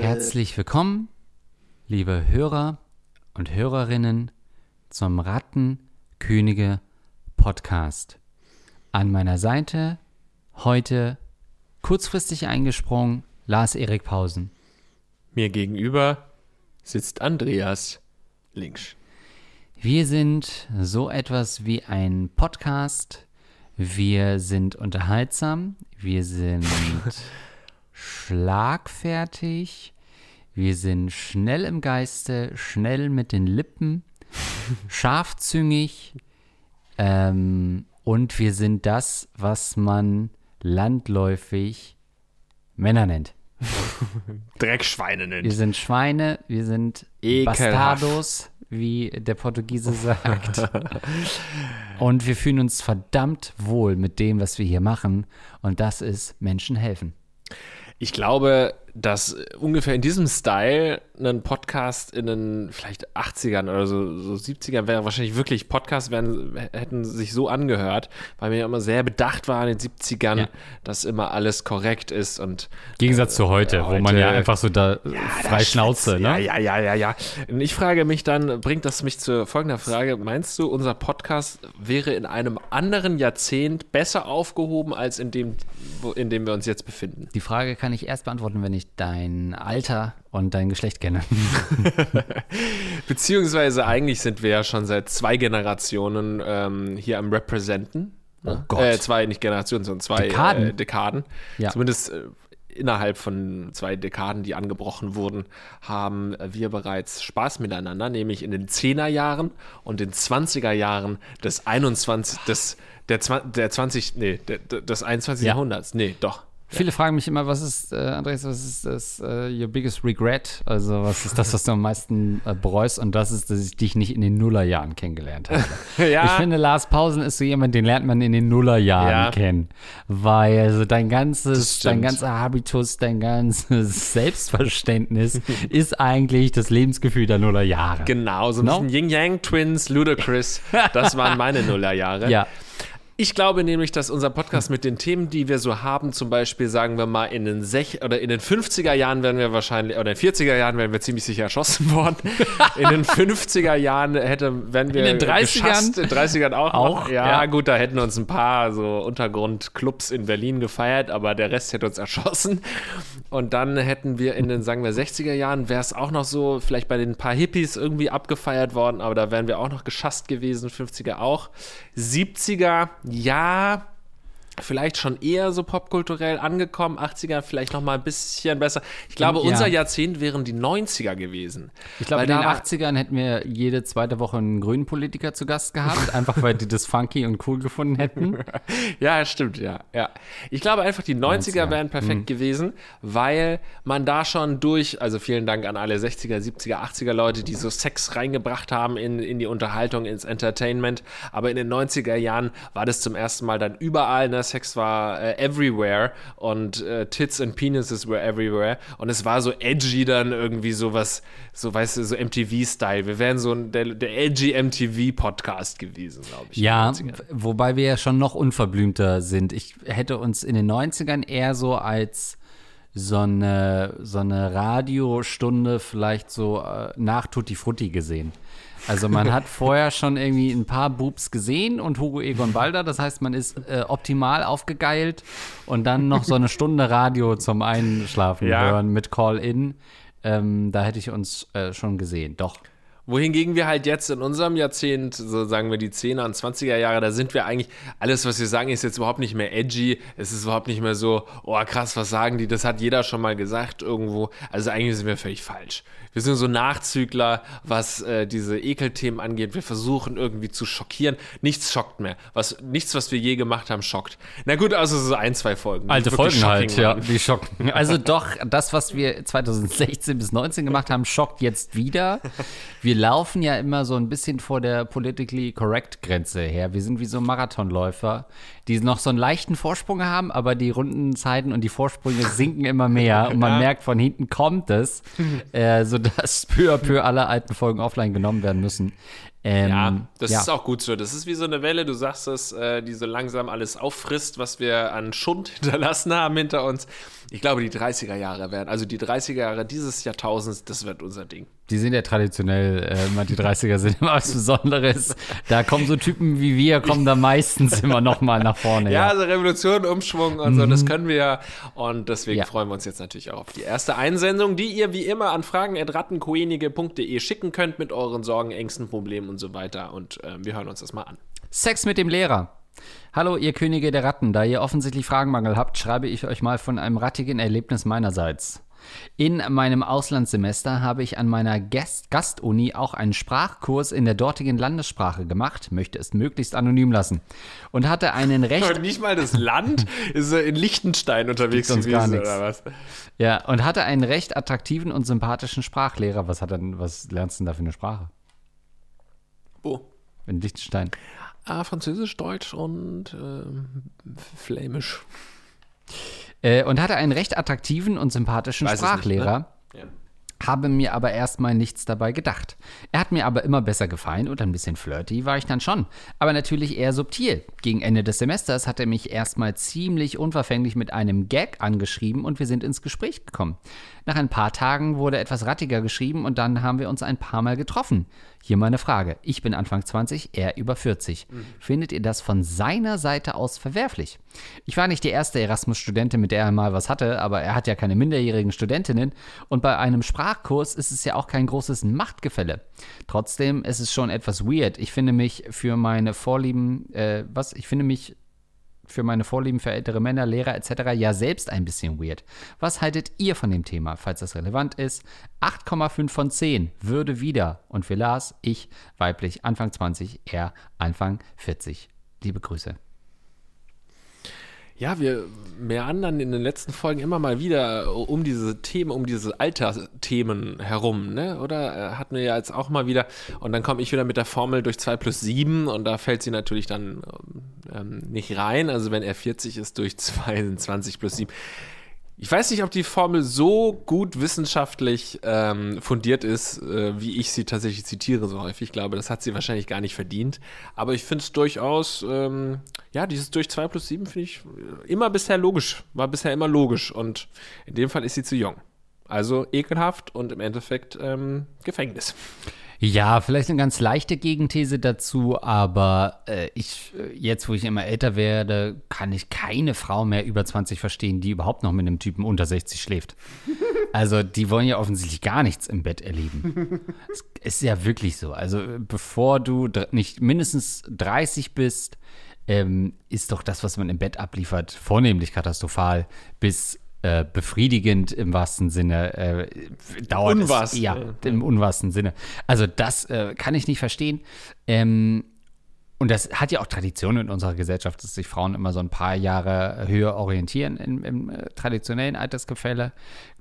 Herzlich willkommen, liebe Hörer und Hörerinnen, zum Rattenkönige Podcast. An meiner Seite heute kurzfristig eingesprungen Lars-Erik Pausen. Mir gegenüber sitzt Andreas links. Wir sind so etwas wie ein Podcast. Wir sind unterhaltsam. Wir sind schlagfertig. Wir sind schnell im Geiste, schnell mit den Lippen, scharfzüngig. Ähm, und wir sind das, was man landläufig Männer nennt. Dreckschweine nennt. Wir sind Schweine, wir sind Ekelhaft. Bastardos, wie der Portugiese sagt. Und wir fühlen uns verdammt wohl mit dem, was wir hier machen. Und das ist Menschen helfen. Ich glaube, dass ungefähr in diesem Style ein Podcast in den vielleicht 80ern oder so, so 70ern wäre wahrscheinlich wirklich Podcasts wären, hätten sich so angehört, weil mir ja immer sehr bedacht war in den 70ern, Ja. dass immer alles korrekt ist und Im Gegensatz zu heute, wo man heute- ja einfach so da Ja, frei da Schnauze, ne? Ja, ja, ja, ja, ja. Und ich frage mich dann, bringt das mich zu folgender Frage. Meinst du, unser Podcast wäre in einem anderen Jahrzehnt besser aufgehoben, als in dem, wo, in dem wir uns jetzt befinden? Die Frage kann ich erst beantworten, wenn ich dein Alter und dein Geschlecht kenne. Beziehungsweise eigentlich sind wir ja schon seit zwei Generationen ähm, hier am Representen. Oh Gott. Äh, zwei, nicht Generationen, sondern zwei Dekaden? Äh, Dekaden. Ja. Zumindest äh, innerhalb von zwei Dekaden, die angebrochen wurden, haben wir bereits Spaß miteinander, nämlich in den 10er Jahren und den 20er Jahren des 21. des der, Zwan- der 20, nee, der- des 21. Ja. Jahrhunderts. Nee, doch. Viele fragen mich immer, was ist, äh, Andreas, was ist das, äh, your biggest regret? Also, was ist das, was du am meisten äh, bereust? Und das ist, dass ich dich nicht in den Nullerjahren kennengelernt habe. Ja. Ich finde, Lars Pausen ist so jemand, den lernt man in den Nullerjahren Ja. kennen. Weil also dein ganzes, dein ganzer Habitus, dein ganzes Selbstverständnis ist eigentlich das Lebensgefühl der Nullerjahre. Genau, so ein No? bisschen Yin-Yang-Twins, Ludacris, das waren meine Nullerjahre. Ja. Ich glaube nämlich, dass unser Podcast mit den Themen, die wir so haben, zum Beispiel sagen wir mal in den sech oder in den 50er Jahren werden wir wahrscheinlich oder in den 40er Jahren wären wir ziemlich sicher erschossen worden. In den 50er Jahren hätte wären wir In den 30ern? geschasst, in den 30ern auch. Auch, noch. Ja, ja. gut, da hätten uns ein paar so Untergrundclubs in Berlin gefeiert, aber der Rest hätte uns erschossen. Und dann hätten wir in den sagen wir 60er Jahren wäre es auch noch so vielleicht bei den paar Hippies irgendwie abgefeiert worden, aber da wären wir auch noch geschasst gewesen, 50er auch. 70er, ja, vielleicht schon eher so popkulturell angekommen, 80er vielleicht noch mal ein bisschen besser. Ich glaube, Ja. unser Jahrzehnt wären die 90er gewesen. Ich glaube, in den da war- 80ern hätten wir jede zweite Woche einen grünen Politiker zu Gast gehabt, einfach weil die das funky und cool gefunden hätten. Ja, stimmt, ja, ja. Ich glaube einfach, die 90er 90er, wären perfekt gewesen, weil man da schon durch, also vielen Dank an alle 60er, 70er, 80er Leute, die so Sex reingebracht haben in, in die Unterhaltung, ins Entertainment. Aber in den 90er Jahren war das zum ersten Mal dann überall, ne? Sex war äh, everywhere und äh, Tits and Penises were everywhere. Und es war so edgy dann irgendwie sowas, so weißt du, so MTV-Style. Wir wären so ein, der, der edgy MTV-Podcast gewesen, glaube ich. Ja, 90ern. w- wobei wir ja schon noch unverblümter sind. Ich hätte uns in den 90ern eher so als so eine, so eine Radiostunde vielleicht so äh, nach Tutti Frutti gesehen. Also man hat vorher schon irgendwie ein paar Boobs gesehen und Hugo Egon Balder. Das heißt, man ist äh, optimal aufgegeilt und dann noch so eine Stunde Radio zum Einschlafen Ja. hören mit Call-In. Ähm, da hätte ich uns äh, schon gesehen. Doch. Wohingegen wir halt jetzt in unserem Jahrzehnt, so sagen wir die 10er und 20er Jahre, da sind wir eigentlich, alles, was wir sagen, ist jetzt überhaupt nicht mehr edgy. Es ist überhaupt nicht mehr so, oh krass, was sagen die? Das hat jeder schon mal gesagt irgendwo. Also eigentlich sind wir völlig falsch. Wir sind so Nachzügler, was äh, diese Ekelthemen angeht. Wir versuchen irgendwie zu schockieren. Nichts schockt mehr. Was, nichts, was wir je gemacht haben, schockt. Na gut, also so ein, zwei Folgen. Alte Folgen halt, ja, die schocken. Also doch, das, was wir 2016 bis 19 gemacht haben, schockt jetzt wieder. Wir wir laufen ja immer so ein bisschen vor der politically correct Grenze her. Wir sind wie so Marathonläufer, die noch so einen leichten Vorsprung haben, aber die Rundenzeiten und die Vorsprünge sinken immer mehr und man Ja. merkt, von hinten kommt es, äh, sodass peu à peu alle alten Folgen offline genommen werden müssen. Ähm, Ja, das ist auch gut so. Das ist wie so eine Welle, du sagst es, äh, die so langsam alles auffrisst, was wir an Schund hinterlassen haben hinter uns. Ich glaube, die 30er Jahre werden, also die 30er Jahre dieses Jahrtausends, das wird unser Ding. Die sind ja traditionell, äh, immer die 30er sind immer was Besonderes. Da kommen so Typen wie wir, kommen da meistens immer noch mal nach vorne. Ja, Ja, also Revolution, Umschwung und so, das können wir ja. Und deswegen Ja. freuen wir uns jetzt natürlich auch auf die erste Einsendung, die ihr wie immer an fragen.rattenkoenige.de schicken könnt mit euren Sorgen, Ängsten, Problemen und so weiter. Und äh, wir hören uns das mal an. Sex mit dem Lehrer. Hallo, ihr Könige der Ratten. Da ihr offensichtlich Fragenmangel habt, schreibe ich euch mal von einem rattigen Erlebnis meinerseits. In meinem Auslandssemester habe ich an meiner Gast Gastuni auch einen Sprachkurs in der dortigen Landessprache gemacht, möchte es möglichst anonym lassen, und hatte einen recht Und nicht mal das Land ist in Liechtenstein unterwegs uns gar gewesen, nichts. oder was? ja und hatte einen recht attraktiven und sympathischen Sprachlehrer. Was hat denn, was lernst du denn da für eine Sprache Wo? in Liechtenstein? Ah, Französisch, Deutsch und ähm, Flämisch. Äh, und hatte einen recht attraktiven und sympathischen Weiß nicht, Sprachlehrer. ne? Ja. habe mir aber erstmal nichts dabei gedacht. Er hat mir aber immer besser gefallen und ein bisschen flirty war ich dann schon. Aber natürlich eher subtil. Gegen Ende des Semesters hat er mich erstmal ziemlich unverfänglich mit einem Gag angeschrieben und wir sind ins Gespräch gekommen. Nach ein paar Tagen wurde etwas rattiger geschrieben und dann haben wir uns ein paar Mal getroffen. Hier meine Frage. Ich bin Anfang 20, er über 40. Findet ihr das von seiner Seite aus verwerflich? Ich war nicht die erste Erasmus-Studentin, mit der er mal was hatte, aber er hat ja keine minderjährigen Studentinnen und bei einem Sprachkurs ist es ja auch kein großes Machtgefälle. Trotzdem ist es schon etwas weird. Ich finde mich für meine Vorlieben, äh, was? Ich finde mich für meine Vorlieben für ältere Männer, Lehrer etc. ja selbst ein bisschen weird. Was haltet ihr von dem Thema, falls das relevant ist? 8,5 von 10 würde wieder und für Lars, ich, weiblich, Anfang 20, er, Anfang 40. Liebe Grüße. Ja, wir meandern in den letzten Folgen immer mal wieder um diese Themen, um diese Altersthemen herum, ne? Oder äh, hatten wir ja jetzt auch mal wieder. Und dann komme ich wieder mit der Formel durch 2 plus 7 und da fällt sie natürlich dann ähm, nicht rein. Also wenn er 40 ist, durch 2 sind 20 plus 7. Ich weiß nicht, ob die Formel so gut wissenschaftlich ähm, fundiert ist, äh, wie ich sie tatsächlich zitiere so häufig. Ich glaube, das hat sie wahrscheinlich gar nicht verdient. Aber ich finde es durchaus, ähm, ja, dieses durch 2 plus 7 finde ich äh, immer bisher logisch. War bisher immer logisch. Und in dem Fall ist sie zu jung. Also ekelhaft und im Endeffekt ähm, Gefängnis. Ja, vielleicht eine ganz leichte Gegenthese dazu, aber äh, ich, äh, jetzt wo ich immer älter werde, kann ich keine Frau mehr über 20 verstehen, die überhaupt noch mit einem Typen unter 60 schläft. Also die wollen ja offensichtlich gar nichts im Bett erleben. Es ist ja wirklich so. Also bevor du nicht mindestens 30 bist, ähm, ist doch das, was man im Bett abliefert, vornehmlich katastrophal bis äh, befriedigend im wahrsten Sinne. Äh, dauert Unwass. es, ja, Ja. im unwahrsten Sinne. Also das äh, kann ich nicht verstehen. Ähm, und das hat ja auch Tradition in unserer Gesellschaft, dass sich Frauen immer so ein paar Jahre höher orientieren im, im äh, traditionellen Altersgefälle.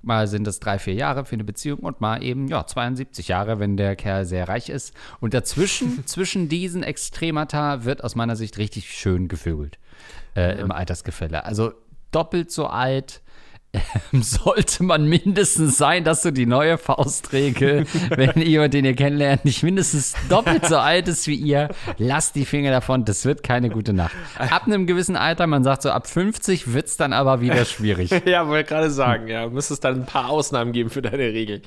Mal sind es drei, vier Jahre für eine Beziehung und mal eben, ja, 72 Jahre, wenn der Kerl sehr reich ist. Und dazwischen, zwischen diesen Extremata wird aus meiner Sicht richtig schön gevögelt äh, im Altersgefälle. Also doppelt so alt sollte man mindestens sein, dass du die neue Faustregel, wenn jemand, den ihr kennenlernt, nicht mindestens doppelt so alt ist wie ihr, lasst die Finger davon, das wird keine gute Nacht. Ab einem gewissen Alter, man sagt so ab 50 wird es dann aber wieder schwierig. Ja, wollte gerade sagen, ja, müsste es dann ein paar Ausnahmen geben für deine Regel.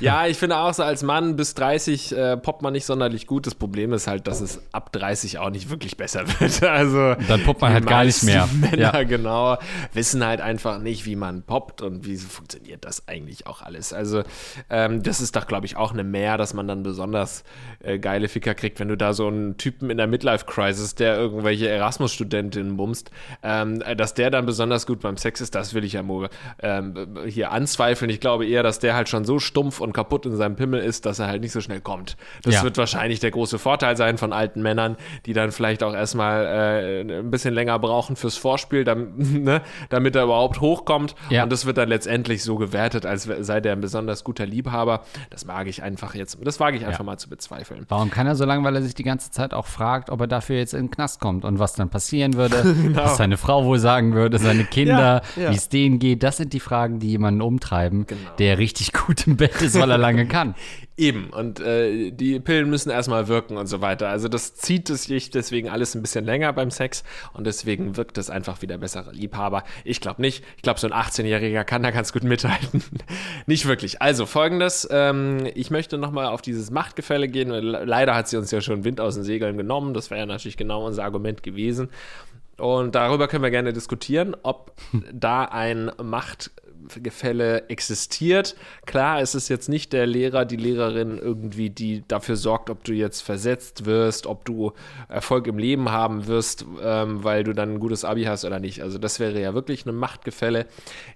Ja, ich finde auch so, als Mann bis 30 äh, poppt man nicht sonderlich gut. Das Problem ist halt, dass es ab 30 auch nicht wirklich besser wird. Also Dann poppt man halt gar nicht mehr. Männer, Ja. genau, wissen halt einfach nicht, wie man poppt und wie funktioniert das eigentlich auch alles. Also ähm, das ist doch, glaube ich, auch eine Mehr, dass man dann besonders äh, geile Ficker kriegt, wenn du da so einen Typen in der Midlife-Crisis, der irgendwelche Erasmus-Studentinnen bumst, ähm, dass der dann besonders gut beim Sex ist, das will ich ja mal ähm, hier anzweifeln. Ich glaube eher, dass der halt schon so stumpf und kaputt in seinem Pimmel ist, dass er halt nicht so schnell kommt. Das Ja. wird wahrscheinlich der große Vorteil sein von alten Männern, die dann vielleicht auch erstmal äh, ein bisschen länger brauchen fürs Vorspiel, damit, ne, damit er überhaupt hochkommt. Ja. Und das wird dann letztendlich so gewertet, als sei der ein besonders guter Liebhaber. Das mag ich einfach jetzt, das wage ich einfach Ja. mal zu bezweifeln. Warum kann er so lange? Weil er sich die ganze Zeit auch fragt, ob er dafür jetzt in den Knast kommt und was dann passieren würde, was seine Frau wohl sagen würde, seine Kinder, Genau. Ja, ja. wie es denen geht. Das sind die Fragen, die jemanden umtreiben, Genau. der richtig gut im Bett ist, weil er lange kann. Eben, und äh, die Pillen müssen erstmal wirken und so weiter. Also das zieht es sich deswegen alles ein bisschen länger beim Sex und deswegen wirkt es einfach wie der bessere Liebhaber. Ich glaube nicht. Ich glaube, so ein 18-Jähriger kann da ganz gut mithalten. nicht wirklich. Also folgendes, ähm, ich möchte nochmal auf dieses Machtgefälle gehen. Le- Leider hat sie uns ja schon Wind aus den Segeln genommen. Das wäre ja natürlich genau unser Argument gewesen. Und darüber können wir gerne diskutieren, ob da ein Machtgefälle existiert. Klar, es ist jetzt nicht der Lehrer, die Lehrerin irgendwie, die dafür sorgt, ob du jetzt versetzt wirst, ob du Erfolg im Leben haben wirst, ähm, weil du dann ein gutes Abi hast oder nicht. Also das wäre ja wirklich ein Machtgefälle.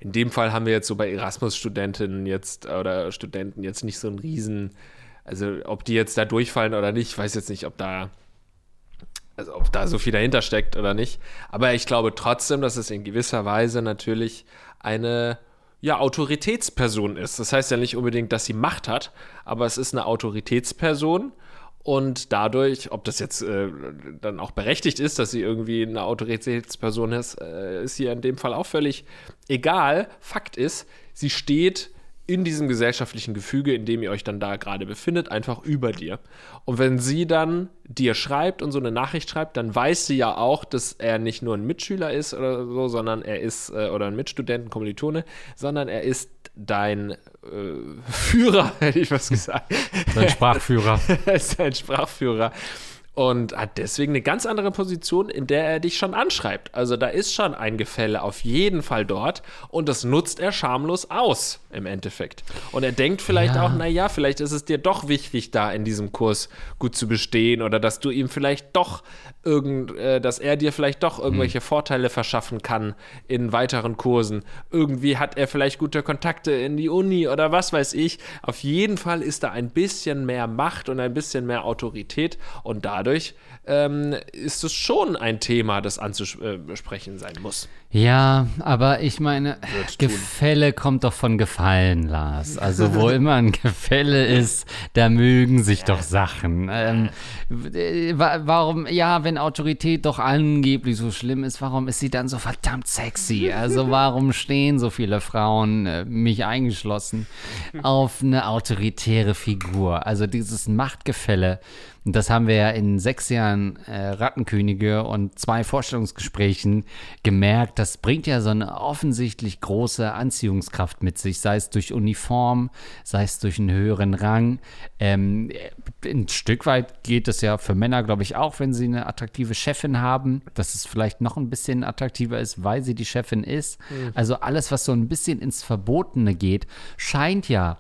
In dem Fall haben wir jetzt so bei Erasmus-Studentinnen jetzt oder Studenten jetzt nicht so einen riesen, also ob die jetzt da durchfallen oder nicht, ich weiß jetzt nicht, ob da also ob da so viel dahinter steckt oder nicht. Aber ich glaube trotzdem, dass es in gewisser Weise natürlich eine ja, Autoritätsperson ist. Das heißt ja nicht unbedingt, dass sie Macht hat, aber es ist eine Autoritätsperson. Und dadurch, ob das jetzt äh, dann auch berechtigt ist, dass sie irgendwie eine Autoritätsperson ist, äh, ist hier in dem Fall auch völlig egal. Fakt ist, sie steht in diesem gesellschaftlichen Gefüge, in dem ihr euch dann da gerade befindet, einfach über dir. Und wenn sie dann dir schreibt und so eine Nachricht schreibt, dann weiß sie ja auch, dass er nicht nur ein Mitschüler ist oder so, sondern er ist, äh, oder ein Mitstudenten, Kommilitone, sondern er ist dein äh, Führer, hätte ich was gesagt. Sein Sprachführer. er ist dein Sprachführer. Und hat deswegen eine ganz andere Position, in der er dich schon anschreibt. Also da ist schon ein Gefälle auf jeden Fall dort und das nutzt er schamlos aus im Endeffekt. Und er denkt vielleicht Ja. auch, naja, vielleicht ist es dir doch wichtig, da in diesem Kurs gut zu bestehen oder dass du ihm vielleicht doch irgend, äh, dass er dir vielleicht doch irgendwelche Vorteile verschaffen kann in weiteren Kursen. Irgendwie hat er vielleicht gute Kontakte in die Uni oder was weiß ich. Auf jeden Fall ist da ein bisschen mehr Macht und ein bisschen mehr Autorität und dadurch ähm, ist es schon ein Thema, das anzusprechen sein muss. Ja, aber ich meine. Gefälle kommt doch von Gefallen, Lars. Also wo immer ein Gefälle ist, da mögen sich doch Sachen. Ähm, äh, wa- warum, ja, wenn Autorität doch angeblich so schlimm ist, warum ist sie dann so verdammt sexy? Also warum stehen so viele Frauen, äh, mich eingeschlossen, auf eine autoritäre Figur? Also dieses Machtgefälle. Das haben wir ja in sechs Jahren äh, Rattenkönige und zwei Vorstellungsgesprächen gemerkt. Das bringt ja so eine offensichtlich große Anziehungskraft mit sich, sei es durch Uniform, sei es durch einen höheren Rang. Ähm, ein Stück weit geht es ja für Männer, glaube ich, auch, wenn sie eine attraktive Chefin haben, dass es vielleicht noch ein bisschen attraktiver ist, weil sie die Chefin ist. Also alles, was so ein bisschen ins Verbotene geht, scheint ja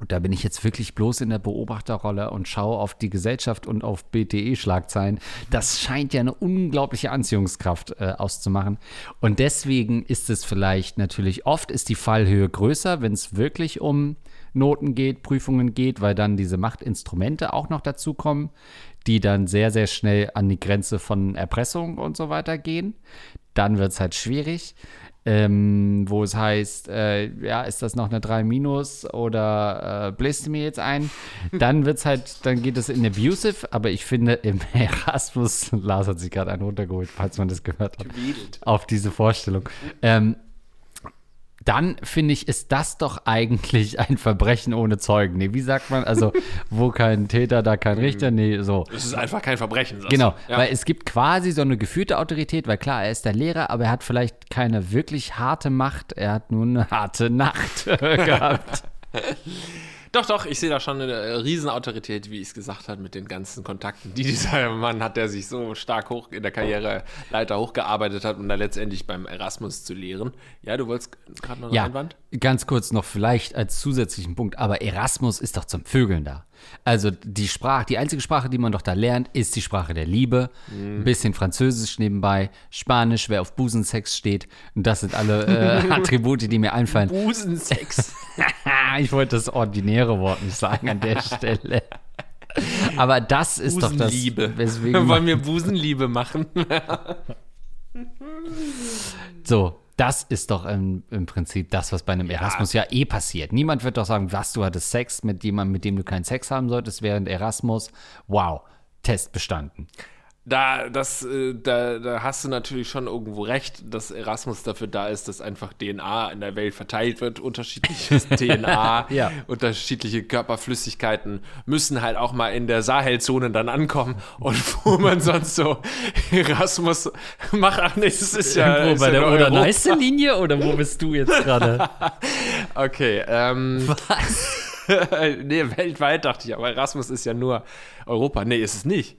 und da bin ich jetzt wirklich bloß in der Beobachterrolle und schaue auf die Gesellschaft und auf BTE-Schlagzeilen. Das scheint ja eine unglaubliche Anziehungskraft äh, auszumachen. Und deswegen ist es vielleicht natürlich, oft ist die Fallhöhe größer, wenn es wirklich um Noten geht, Prüfungen geht, weil dann diese Machtinstrumente auch noch dazukommen, die dann sehr, sehr schnell an die Grenze von Erpressung und so weiter gehen. Dann wird es halt schwierig ähm, wo es heißt, äh, ja, ist das noch eine 3 minus oder äh, bläst du mir jetzt ein? Dann wird's halt, dann geht es in abusive, aber ich finde im Erasmus, Lars hat sich gerade einen runtergeholt, falls man das gehört hat, auf diese Vorstellung. Ähm, dann finde ich, ist das doch eigentlich ein Verbrechen ohne Zeugen. Nee, wie sagt man? Also, wo kein Täter, da kein Richter. Nee, so. Es ist einfach kein Verbrechen. Genau. Ja. weil es gibt quasi so eine gefühlte Autorität, weil klar, er ist der Lehrer, aber er hat vielleicht keine wirklich harte Macht, er hat nur eine harte Nacht gehabt. Doch, doch, ich sehe da schon eine äh, Riesenautorität, wie ich es gesagt habe, mit den ganzen Kontakten, die dieser Mann hat, der sich so stark hoch in der Karriereleiter hochgearbeitet hat, um da letztendlich beim Erasmus zu lehren. Ja, du wolltest gerade noch einen Ja, Einwand? ganz kurz noch vielleicht als zusätzlichen Punkt, aber Erasmus ist doch zum Vögeln da. Also die Sprache, die einzige Sprache, die man doch da lernt, ist die Sprache der Liebe. Ein bisschen Französisch nebenbei, Spanisch, wer auf Busensex steht. Und das sind alle äh, Attribute, die mir einfallen. Busensex. ich wollte das ordinäre Wort nicht sagen an der Stelle. Aber das ist doch das, Busenliebe. weswegen Wollen wir Busenliebe machen? so. Das ist doch im, im Prinzip das, was bei einem Erasmus ja eh passiert. Niemand wird doch sagen, was, du hattest Sex mit jemandem, mit dem du keinen Sex haben solltest während Erasmus. Wow, Test bestanden. Da, das, äh, da, da hast du natürlich schon irgendwo recht, dass Erasmus dafür da ist, dass einfach DNA in der Welt verteilt wird, unterschiedliches DNA, Ja. unterschiedliche Körperflüssigkeiten müssen halt auch mal in der Sahelzone dann ankommen und wo man sonst so Erasmus macht, ach nee, das ist ja, Irgendwo ist bei der. Oder-Neiße-Linie oder wo bist du jetzt gerade? Okay, ähm, Was? nee, weltweit dachte ich, aber Erasmus ist ja nur Europa. Nee, ist es nicht.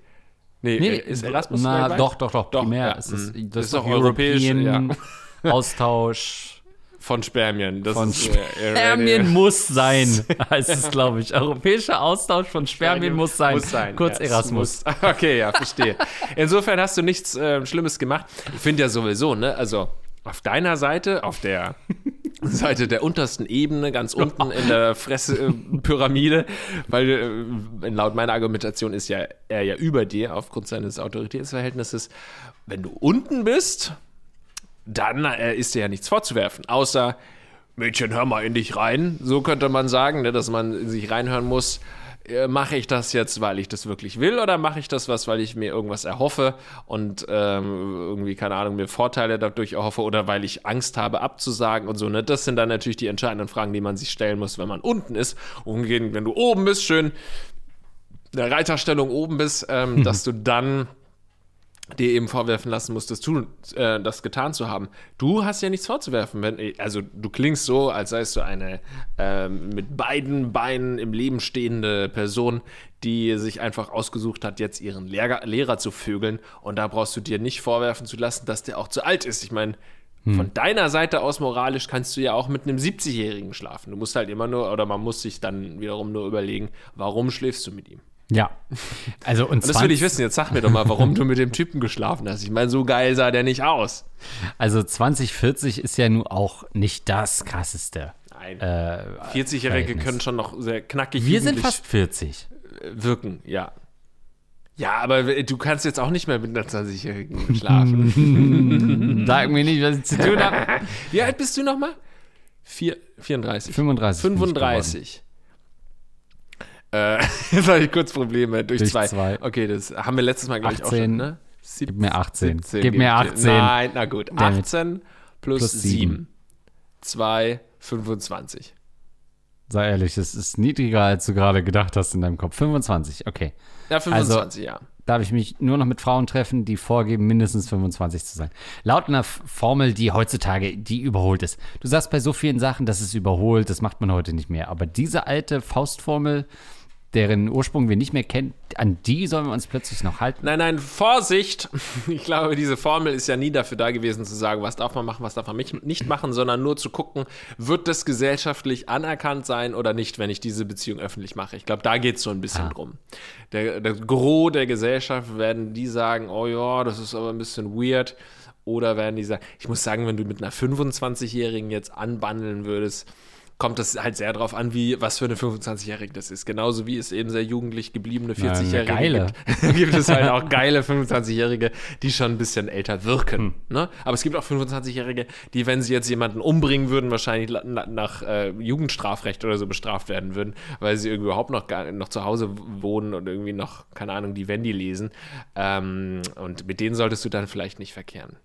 Nee, Nee, ist Erasmus na, weltweit? doch, doch, doch, Doch, primär. ja, Es ist, mm. das Ist doch europäisch, European Austausch Von Spermien. Das von ist, äh, Spermien muss sein, heißt es, glaube ich. Europäischer Austausch von Spermien muss sein. Muss sein. Kurz ja, Erasmus. Okay, ja, verstehe. Insofern hast du nichts äh, Schlimmes gemacht. Ich finde ja sowieso, ne, also auf deiner Seite, auf der Seite der untersten Ebene, ganz unten in der Fresse-Pyramide, weil äh, laut meiner Argumentation ist ja er ja über dir aufgrund seines Autoritätsverhältnisses. Wenn du unten bist, dann äh, ist dir ja nichts vorzuwerfen, außer Mädchen, hör mal in dich rein. So könnte man sagen, ne, dass man sich reinhören muss. Äh, mache ich das jetzt, weil ich das wirklich will, oder mache ich das was, weil ich mir irgendwas erhoffe und ähm, irgendwie, keine Ahnung, mir Vorteile dadurch erhoffe oder weil ich Angst habe abzusagen und so. Ne? Das sind dann natürlich die entscheidenden Fragen, die man sich stellen muss, wenn man unten ist. Umgehend, wenn du oben bist, schön in der Reiterstellung oben bist, ähm, dass du dann dir eben vorwerfen lassen musst, das, tun, äh, das getan zu haben. Du hast ja nichts vorzuwerfen. Wenn, also du klingst so, als seist du eine ähm, mit beiden Beinen im Leben stehende Person, die sich einfach ausgesucht hat, jetzt ihren Lehrer, Lehrer zu vögeln. Und da brauchst du dir nicht vorwerfen zu lassen, dass der auch zu alt ist. Ich meine, von deiner Seite aus moralisch kannst du ja auch mit einem 70-Jährigen schlafen. Du musst halt immer nur, oder man muss sich dann wiederum nur überlegen, warum schläfst du mit ihm? Ja. Also und, Und das will ich wissen. Jetzt sag mir doch mal, warum du mit dem Typen geschlafen hast. Ich meine, so geil sah der nicht aus. Also 2040 ist ja nun auch nicht das krasseste. Nein. Äh, 40-Jährige Verhältnis. können schon noch sehr knackig wir sind fast 40. wirken, ja. Ja, aber du kannst jetzt auch nicht mehr mit einer 20-Jährigen schlafen. Sag mir nicht, was ich zu tun habe. Wie alt bist du nochmal? Vier, 34. 35. bin ich 35. Äh, jetzt habe ich kurz Probleme durch, Durch zwei. zwei. Okay, das haben wir letztes Mal, glaube ich, auch 18. schon, ne? Sieb- Gib mir 18. 17 Gib mir dir. 18. Nein, na gut. Damit. 18 plus, Plus 7. sieben. 2, 25. Sei ehrlich, das ist niedriger, als du gerade gedacht hast in deinem Kopf. 25, okay. Ja, 25, ja. Darf ich mich nur noch mit Frauen treffen, die vorgeben, mindestens 25 zu sein. Laut einer Formel, die heutzutage, die überholt ist. Du sagst bei so vielen Sachen, das ist überholt, das macht man heute nicht mehr. Aber diese alte Faustformel, deren Ursprung wir nicht mehr kennen, an die sollen wir uns plötzlich noch halten. Nein, nein, Vorsicht! Ich glaube, diese Formel ist ja nie dafür da gewesen, zu sagen, was darf man machen, was darf man nicht machen, sondern nur zu gucken, wird das gesellschaftlich anerkannt sein oder nicht, wenn ich diese Beziehung öffentlich mache. Ich glaube, da geht es so ein bisschen Ah. drum. Der, der Gros der Gesellschaft werden die sagen, oh ja, das ist aber ein bisschen weird. Oder werden die sagen, ich muss sagen, wenn du mit einer 25-Jährigen jetzt anbandeln würdest, kommt das halt sehr drauf an, wie, was für eine 25-Jährige das ist. Genauso wie es eben sehr jugendlich gebliebene Na, eine 40-Jährige geile. gibt. gibt es halt auch geile 25-Jährige, die schon ein bisschen älter wirken. Ne? Aber es gibt auch 25-Jährige, die, wenn sie jetzt jemanden umbringen würden, wahrscheinlich nach äh, Jugendstrafrecht oder so bestraft werden würden, weil sie irgendwie überhaupt noch, gar, noch zu Hause wohnen und irgendwie noch, keine Ahnung, die Wendy lesen. Ähm, und mit denen solltest du dann vielleicht nicht verkehren.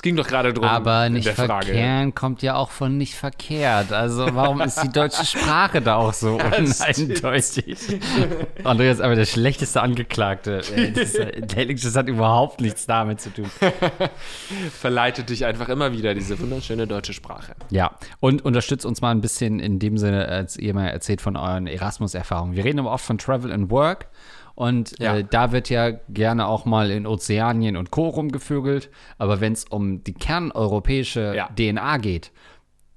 Es ging doch gerade drum. Aber nicht verkehren kommt ja auch von nicht verkehrt. Also warum ist die deutsche Sprache da auch so uneindeutig? Andreas ist aber der schlechteste Angeklagte. Äh, das hat überhaupt nichts damit zu tun. Verleitet dich einfach immer wieder, diese wunderschöne deutsche Sprache. Ja, und unterstützt uns mal ein bisschen in dem Sinne, als ihr mal erzählt von euren Erasmus-Erfahrungen. Wir reden aber oft von Travel and Work. Und Ja. äh, da wird ja gerne auch mal in Ozeanien und Co. rumgevögelt. Aber wenn es um die kerneuropäische Ja. DNA geht,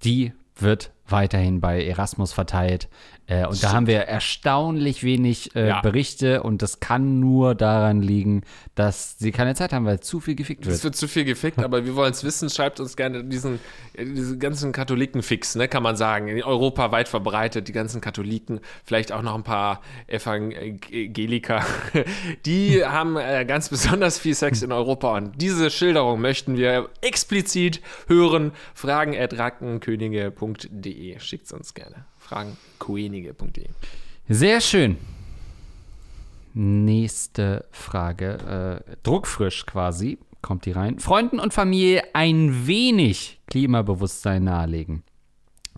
die wird weiterhin bei Erasmus verteilt. Äh, und da haben wir erstaunlich wenig äh, Ja. Berichte und das kann nur daran liegen, dass sie keine Zeit haben, weil zu viel gefickt Es wird. wird zu viel gefickt, aber wir wollen es wissen. Schreibt uns gerne diesen, äh, diesen ganzen Katholikenfix, ne, kann man sagen. In Europa weit verbreitet, die ganzen Katholiken, vielleicht auch noch ein paar Evangeliker. Die haben äh, ganz besonders viel Sex in Europa und diese Schilderung möchten wir explizit hören. Fragen at rackenkönige.de. Schickt uns gerne. Fragenkönige.de. Sehr schön. Nächste Frage. Äh, druckfrisch quasi. Kommt die rein. Freunden und Familie ein wenig Klimabewusstsein nahelegen.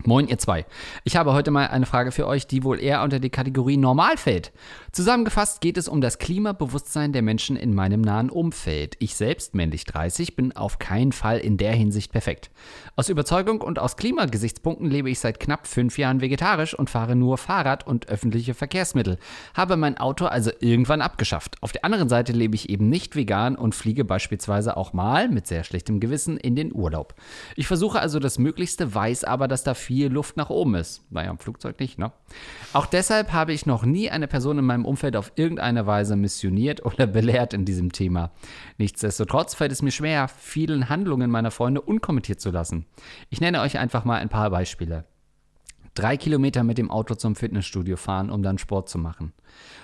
Moin, ihr zwei. Ich habe heute mal eine Frage für euch, die wohl eher unter die Kategorie normal fällt. Zusammengefasst geht es um das Klimabewusstsein der Menschen in meinem nahen Umfeld. Ich selbst, männlich 30, bin auf keinen Fall in der Hinsicht perfekt. Aus Überzeugung und aus Klimagesichtspunkten lebe ich seit knapp fünf Jahren vegetarisch und fahre nur Fahrrad und öffentliche Verkehrsmittel. Habe mein Auto also irgendwann abgeschafft. Auf der anderen Seite lebe ich eben nicht vegan und fliege beispielsweise auch mal mit sehr schlechtem Gewissen in den Urlaub. Ich versuche also das Möglichste, weiß aber, dass da viel Luft nach oben ist. Naja, im Flugzeug nicht, ne? Auch deshalb habe ich noch nie eine Person in meinem Umfeld auf irgendeine Weise missioniert oder belehrt in diesem Thema. Nichtsdestotrotz fällt es mir schwer, vielen Handlungen meiner Freunde unkommentiert zu lassen. Ich nenne euch einfach mal ein paar Beispiele. Drei Kilometer mit dem Auto zum Fitnessstudio fahren, um dann Sport zu machen.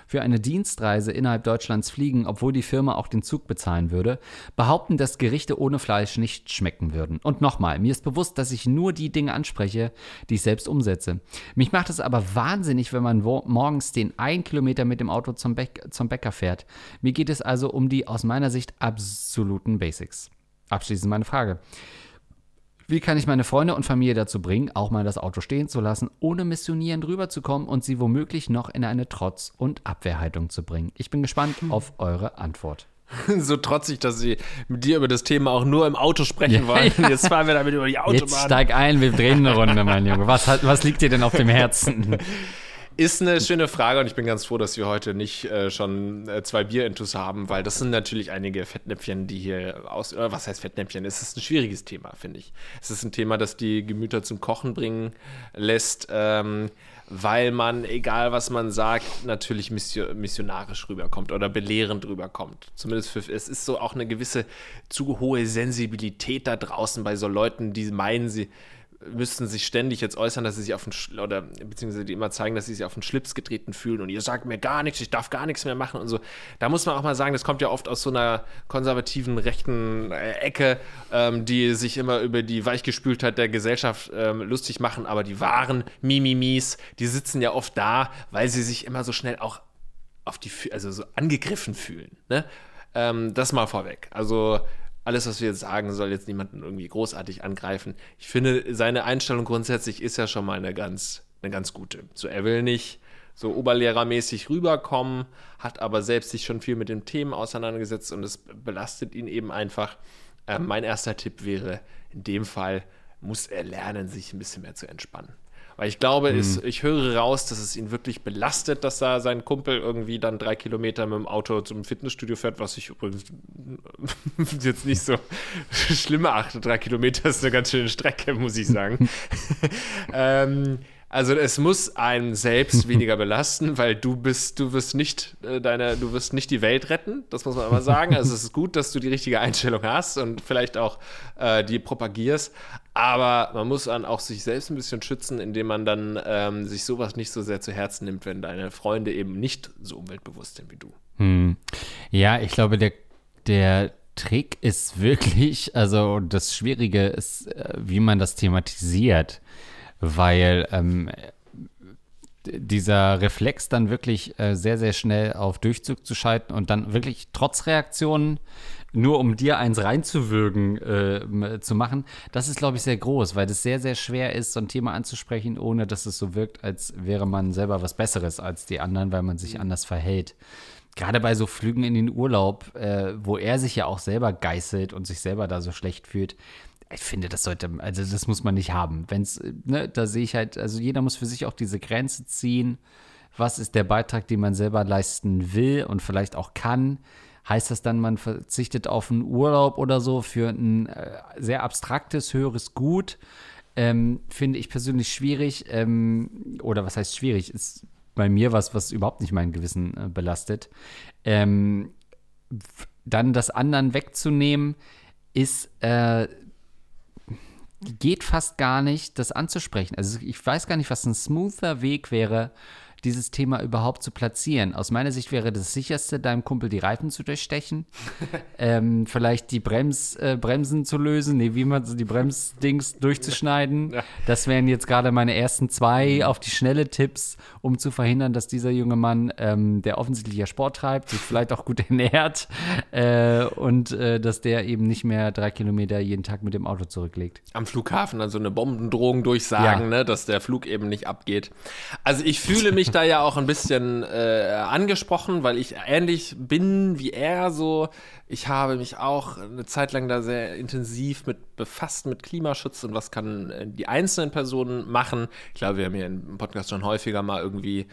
Für eine Dienstreise innerhalb Deutschlands fliegen, obwohl die Firma auch den Zug bezahlen würde. Behaupten, dass Gerichte ohne Fleisch nicht schmecken würden. Und nochmal, mir ist bewusst, dass ich nur die Dinge anspreche, die ich selbst umsetze. Mich macht es aber wahnsinnig, wenn man morgens den einen Kilometer mit dem Auto zum, Bäck zum Bäcker fährt. Mir geht es also um die aus meiner Sicht absoluten Basics. Abschließend meine Frage. Wie kann ich meine Freunde und Familie dazu bringen, auch mal das Auto stehen zu lassen, ohne missionierend rüberzukommen und sie womöglich noch in eine Trotz- und Abwehrhaltung zu bringen? Ich bin gespannt auf eure Antwort. So trotzig, dass sie mit dir über das Thema auch nur im Auto sprechen Ja, wollen. ja. Jetzt fahren wir damit über die Autobahn. Jetzt steig ein, wir drehen eine Runde, mein Junge. Was, was liegt dir denn auf dem Herzen? Ist eine schöne Frage und ich bin ganz froh, dass wir heute nicht äh, schon äh, zwei Bierintus haben, weil das sind natürlich einige Fettnäpfchen, die hier aus. Äh, was heißt Fettnäpfchen? Es ist ein schwieriges Thema, finde ich. Es ist ein Thema, das die Gemüter zum Kochen bringen lässt, ähm, weil man, egal was man sagt, natürlich missio missionarisch rüberkommt oder belehrend rüberkommt. Zumindest für. Es ist so auch eine gewisse zu hohe Sensibilität da draußen bei so Leuten, die meinen, sie müssten sich ständig jetzt äußern, dass sie sich auf den Schl oder beziehungsweise die immer zeigen, dass sie sich auf den Schlips getreten fühlen und ihr sagt mir gar nichts, ich darf gar nichts mehr machen und so. Da muss man auch mal sagen, das kommt ja oft aus so einer konservativen rechten äh, Ecke, ähm, die sich immer über die Weichgespültheit der Gesellschaft ähm, lustig machen, aber die wahren Mimimis, die sitzen ja oft da, weil sie sich immer so schnell auch auf die, also so angegriffen fühlen. Ne? Ähm, das mal vorweg. Also alles, was wir jetzt sagen, soll jetzt niemanden irgendwie großartig angreifen. Ich finde, seine Einstellung grundsätzlich ist ja schon mal eine ganz, eine ganz gute. So, er will nicht so oberlehrermäßig rüberkommen, hat aber selbst sich schon viel mit den Themen auseinandergesetzt und es belastet ihn eben einfach. Ähm, mein erster Tipp wäre, in dem Fall muss er lernen, sich ein bisschen mehr zu entspannen. Weil ich glaube, es, ich höre raus, dass es ihn wirklich belastet, dass da sein Kumpel irgendwie dann drei Kilometer mit dem Auto zum Fitnessstudio fährt, was ich übrigens jetzt nicht so schlimm achte. Drei Kilometer ist eine ganz schöne Strecke, muss ich sagen. ähm, also es muss einen selbst weniger belasten, weil du bist, du wirst nicht äh, deine, du wirst nicht die Welt retten, das muss man immer sagen. Also es ist gut, dass du die richtige Einstellung hast und vielleicht auch äh, die propagierst, aber man muss dann auch sich selbst ein bisschen schützen, indem man dann ähm, sich sowas nicht so sehr zu Herzen nimmt, wenn deine Freunde eben nicht so umweltbewusst sind wie du. Hm. Ja, ich glaube, der, der Trick ist wirklich, also das Schwierige ist, äh, wie man das thematisiert, weil ähm, dieser Reflex dann wirklich äh, sehr, sehr schnell auf Durchzug zu schalten und dann wirklich trotz Reaktionen nur um dir eins reinzuwürgen äh, zu machen, das ist, glaube ich, sehr groß, weil es sehr, sehr schwer ist, so ein Thema anzusprechen, ohne dass es so wirkt, als wäre man selber was Besseres als die anderen, weil man sich anders verhält. Gerade bei so Flügen in den Urlaub, äh, wo er sich ja auch selber geißelt und sich selber da so schlecht fühlt, ich finde, das sollte, also das muss man nicht haben. Wenn's, äh, ne, da sehe ich halt, also jeder muss für sich auch diese Grenze ziehen. Was ist der Beitrag, den man selber leisten will und vielleicht auch kann? Heißt das dann, man verzichtet auf einen Urlaub oder so für ein äh, sehr abstraktes, höheres Gut? ähm, finde ich persönlich schwierig. Ähm, oder was heißt schwierig? Ist bei mir was, was überhaupt nicht mein Gewissen äh, belastet. Ähm, dann das anderen wegzunehmen, ist äh, geht fast gar nicht, das anzusprechen. Also ich weiß gar nicht, was ein smoother Weg wäre, dieses Thema überhaupt zu platzieren. Aus meiner Sicht wäre das sicherste, deinem Kumpel die Reifen zu durchstechen, ähm, vielleicht die Brems, äh, Bremsen zu lösen, nee, wie man so die Bremsdings durchzuschneiden. Das wären jetzt gerade meine ersten zwei mhm. auf die schnelle Tipps, um zu verhindern, dass dieser junge Mann, ähm, der offensichtlich ja Sport treibt, sich vielleicht auch gut ernährt äh, und äh, dass der eben nicht mehr drei Kilometer jeden Tag mit dem Auto zurücklegt. Am Flughafen also eine Bombendrohung durchsagen, ja. ne, dass der Flug eben nicht abgeht. Also ich fühle mich da ja auch ein bisschen äh, angesprochen, weil ich ähnlich bin wie er so. Ich habe mich auch eine Zeit lang da sehr intensiv mit befasst mit Klimaschutz und was kann äh, die einzelnen Personen machen. Ich glaube, wir haben hier im Podcast schon häufiger mal irgendwie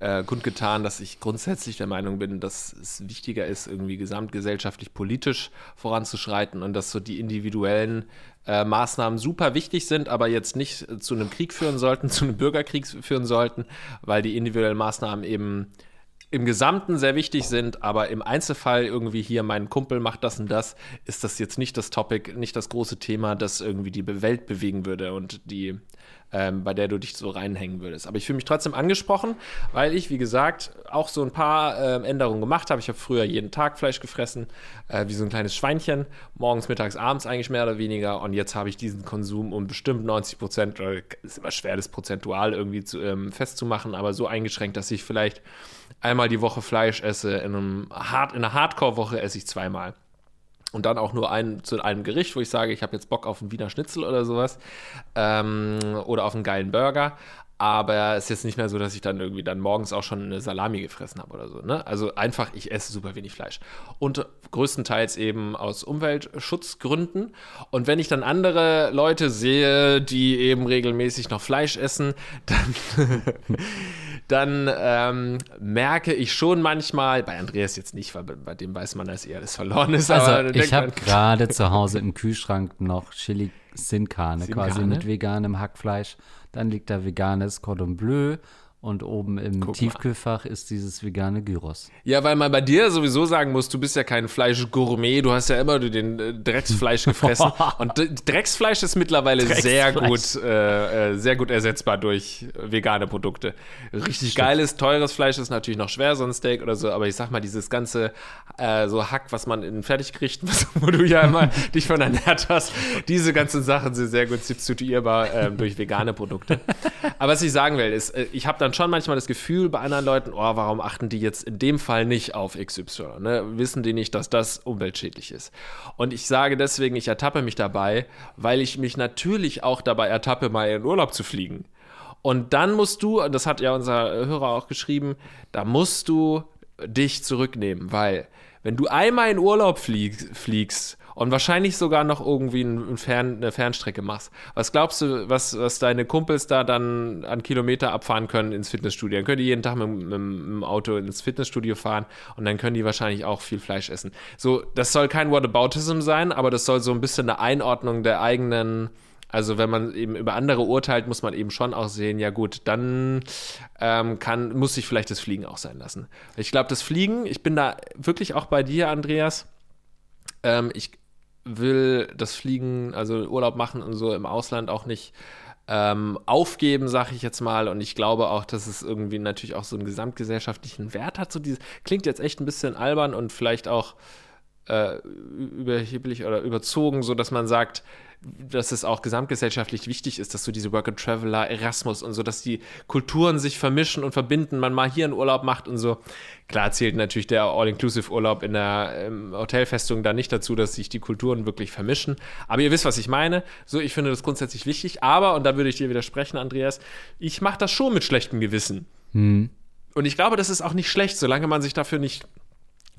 äh, kundgetan, dass ich grundsätzlich der Meinung bin, dass es wichtiger ist, irgendwie gesamtgesellschaftlich politisch voranzuschreiten und dass so die individuellen äh, Maßnahmen super wichtig sind, aber jetzt nicht zu einem Krieg führen sollten, zu einem Bürgerkrieg führen sollten, weil die individuellen Maßnahmen eben im Gesamten sehr wichtig sind, aber im Einzelfall irgendwie hier mein Kumpel macht das und das, ist das jetzt nicht das Topic, nicht das große Thema, das irgendwie die Welt bewegen würde und die ähm, bei der du dich so reinhängen würdest. Aber ich fühle mich trotzdem angesprochen, weil ich, wie gesagt, auch so ein paar äh, Änderungen gemacht habe. Ich habe früher jeden Tag Fleisch gefressen, äh, wie so ein kleines Schweinchen, morgens, mittags, abends eigentlich mehr oder weniger. Und jetzt habe ich diesen Konsum um bestimmt 90 Prozent, ist immer schwer, das prozentual irgendwie zu, ähm, festzumachen, aber so eingeschränkt, dass ich vielleicht einmal die Woche Fleisch esse. In, einem Hard, in einer Hardcore-Woche esse ich zweimal und dann auch nur ein, zu einem Gericht, wo ich sage, ich habe jetzt Bock auf einen Wiener Schnitzel oder sowas ähm, oder auf einen geilen Burger. Aber es ist jetzt nicht mehr so, dass ich dann irgendwie dann morgens auch schon eine Salami gefressen habe oder so. Ne? Also einfach, ich esse super wenig Fleisch. Und größtenteils eben aus Umweltschutzgründen. Und wenn ich dann andere Leute sehe, die eben regelmäßig noch Fleisch essen, dann dann ähm, merke ich schon manchmal, bei Andreas jetzt nicht, weil bei dem weiß man, dass er alles verloren ist. Also ich habe gerade zu Hause im Kühlschrank noch Chili Sin Carne, quasi mit veganem Hackfleisch. Dann liegt da veganes Cordon Bleu und oben im Guck Tiefkühlfach mal. ist dieses vegane Gyros. Ja, weil man bei dir sowieso sagen muss, du bist ja kein Fleischgourmet, du hast ja immer den äh, Drecksfleisch gefressen. und Drecksfleisch ist mittlerweile sehr gut, äh, äh, sehr gut ersetzbar durch vegane Produkte. Richtig Stimmt. geiles, teures Fleisch ist natürlich noch schwer, so ein Steak oder so, aber ich sag mal, dieses ganze äh, so Hack, was man in Fertiggerichten, wo du ja immer dich von ernährt hast, diese ganzen Sachen sind sehr gut substituierbar ähm, durch vegane Produkte. Aber was ich sagen will, ist, äh, ich habe dann dann schon manchmal das Gefühl bei anderen Leuten, oh, warum achten die jetzt in dem Fall nicht auf XY? Ne? Wissen die nicht, dass das umweltschädlich ist? Und ich sage deswegen, ich ertappe mich dabei, weil ich mich natürlich auch dabei ertappe, mal in Urlaub zu fliegen. Und dann musst du, das hat ja unser Hörer auch geschrieben, da musst du dich zurücknehmen, weil wenn du einmal in Urlaub flieg, fliegst und wahrscheinlich sogar noch irgendwie ein, Fern, eine Fernstrecke machst. Was glaubst du, was, was deine Kumpels da dann an Kilometer abfahren können ins Fitnessstudio? Dann können die jeden Tag mit, mit, mit dem Auto ins Fitnessstudio fahren und dann können die wahrscheinlich auch viel Fleisch essen. So, das soll kein Whataboutism sein, aber das soll so ein bisschen eine Einordnung der eigenen also wenn man eben über andere urteilt, muss man eben schon auch sehen, ja gut, dann ähm, kann, muss sich vielleicht das Fliegen auch sein lassen. Ich glaube, das Fliegen, ich bin da wirklich auch bei dir, Andreas. Ähm, ich will das Fliegen, also Urlaub machen und so im Ausland auch nicht ähm, aufgeben, sag ich jetzt mal. Und ich glaube auch, dass es irgendwie natürlich auch so einen gesamtgesellschaftlichen Wert hat. So dieses, klingt jetzt echt ein bisschen albern und vielleicht auch äh, überheblich oder überzogen, so dass man sagt, dass es auch gesamtgesellschaftlich wichtig ist, dass so diese Work and Traveler, Erasmus und so, dass die Kulturen sich vermischen und verbinden, man mal hier einen Urlaub macht und so. Klar zählt natürlich der All-Inclusive-Urlaub in der ähm, Hotelfestung da nicht dazu, dass sich die Kulturen wirklich vermischen. Aber ihr wisst, was ich meine. So, ich finde das grundsätzlich wichtig. Aber, und da würde ich dir widersprechen, Andreas, ich mache das schon mit schlechtem Gewissen. Hm. Und ich glaube, das ist auch nicht schlecht, solange man sich dafür nicht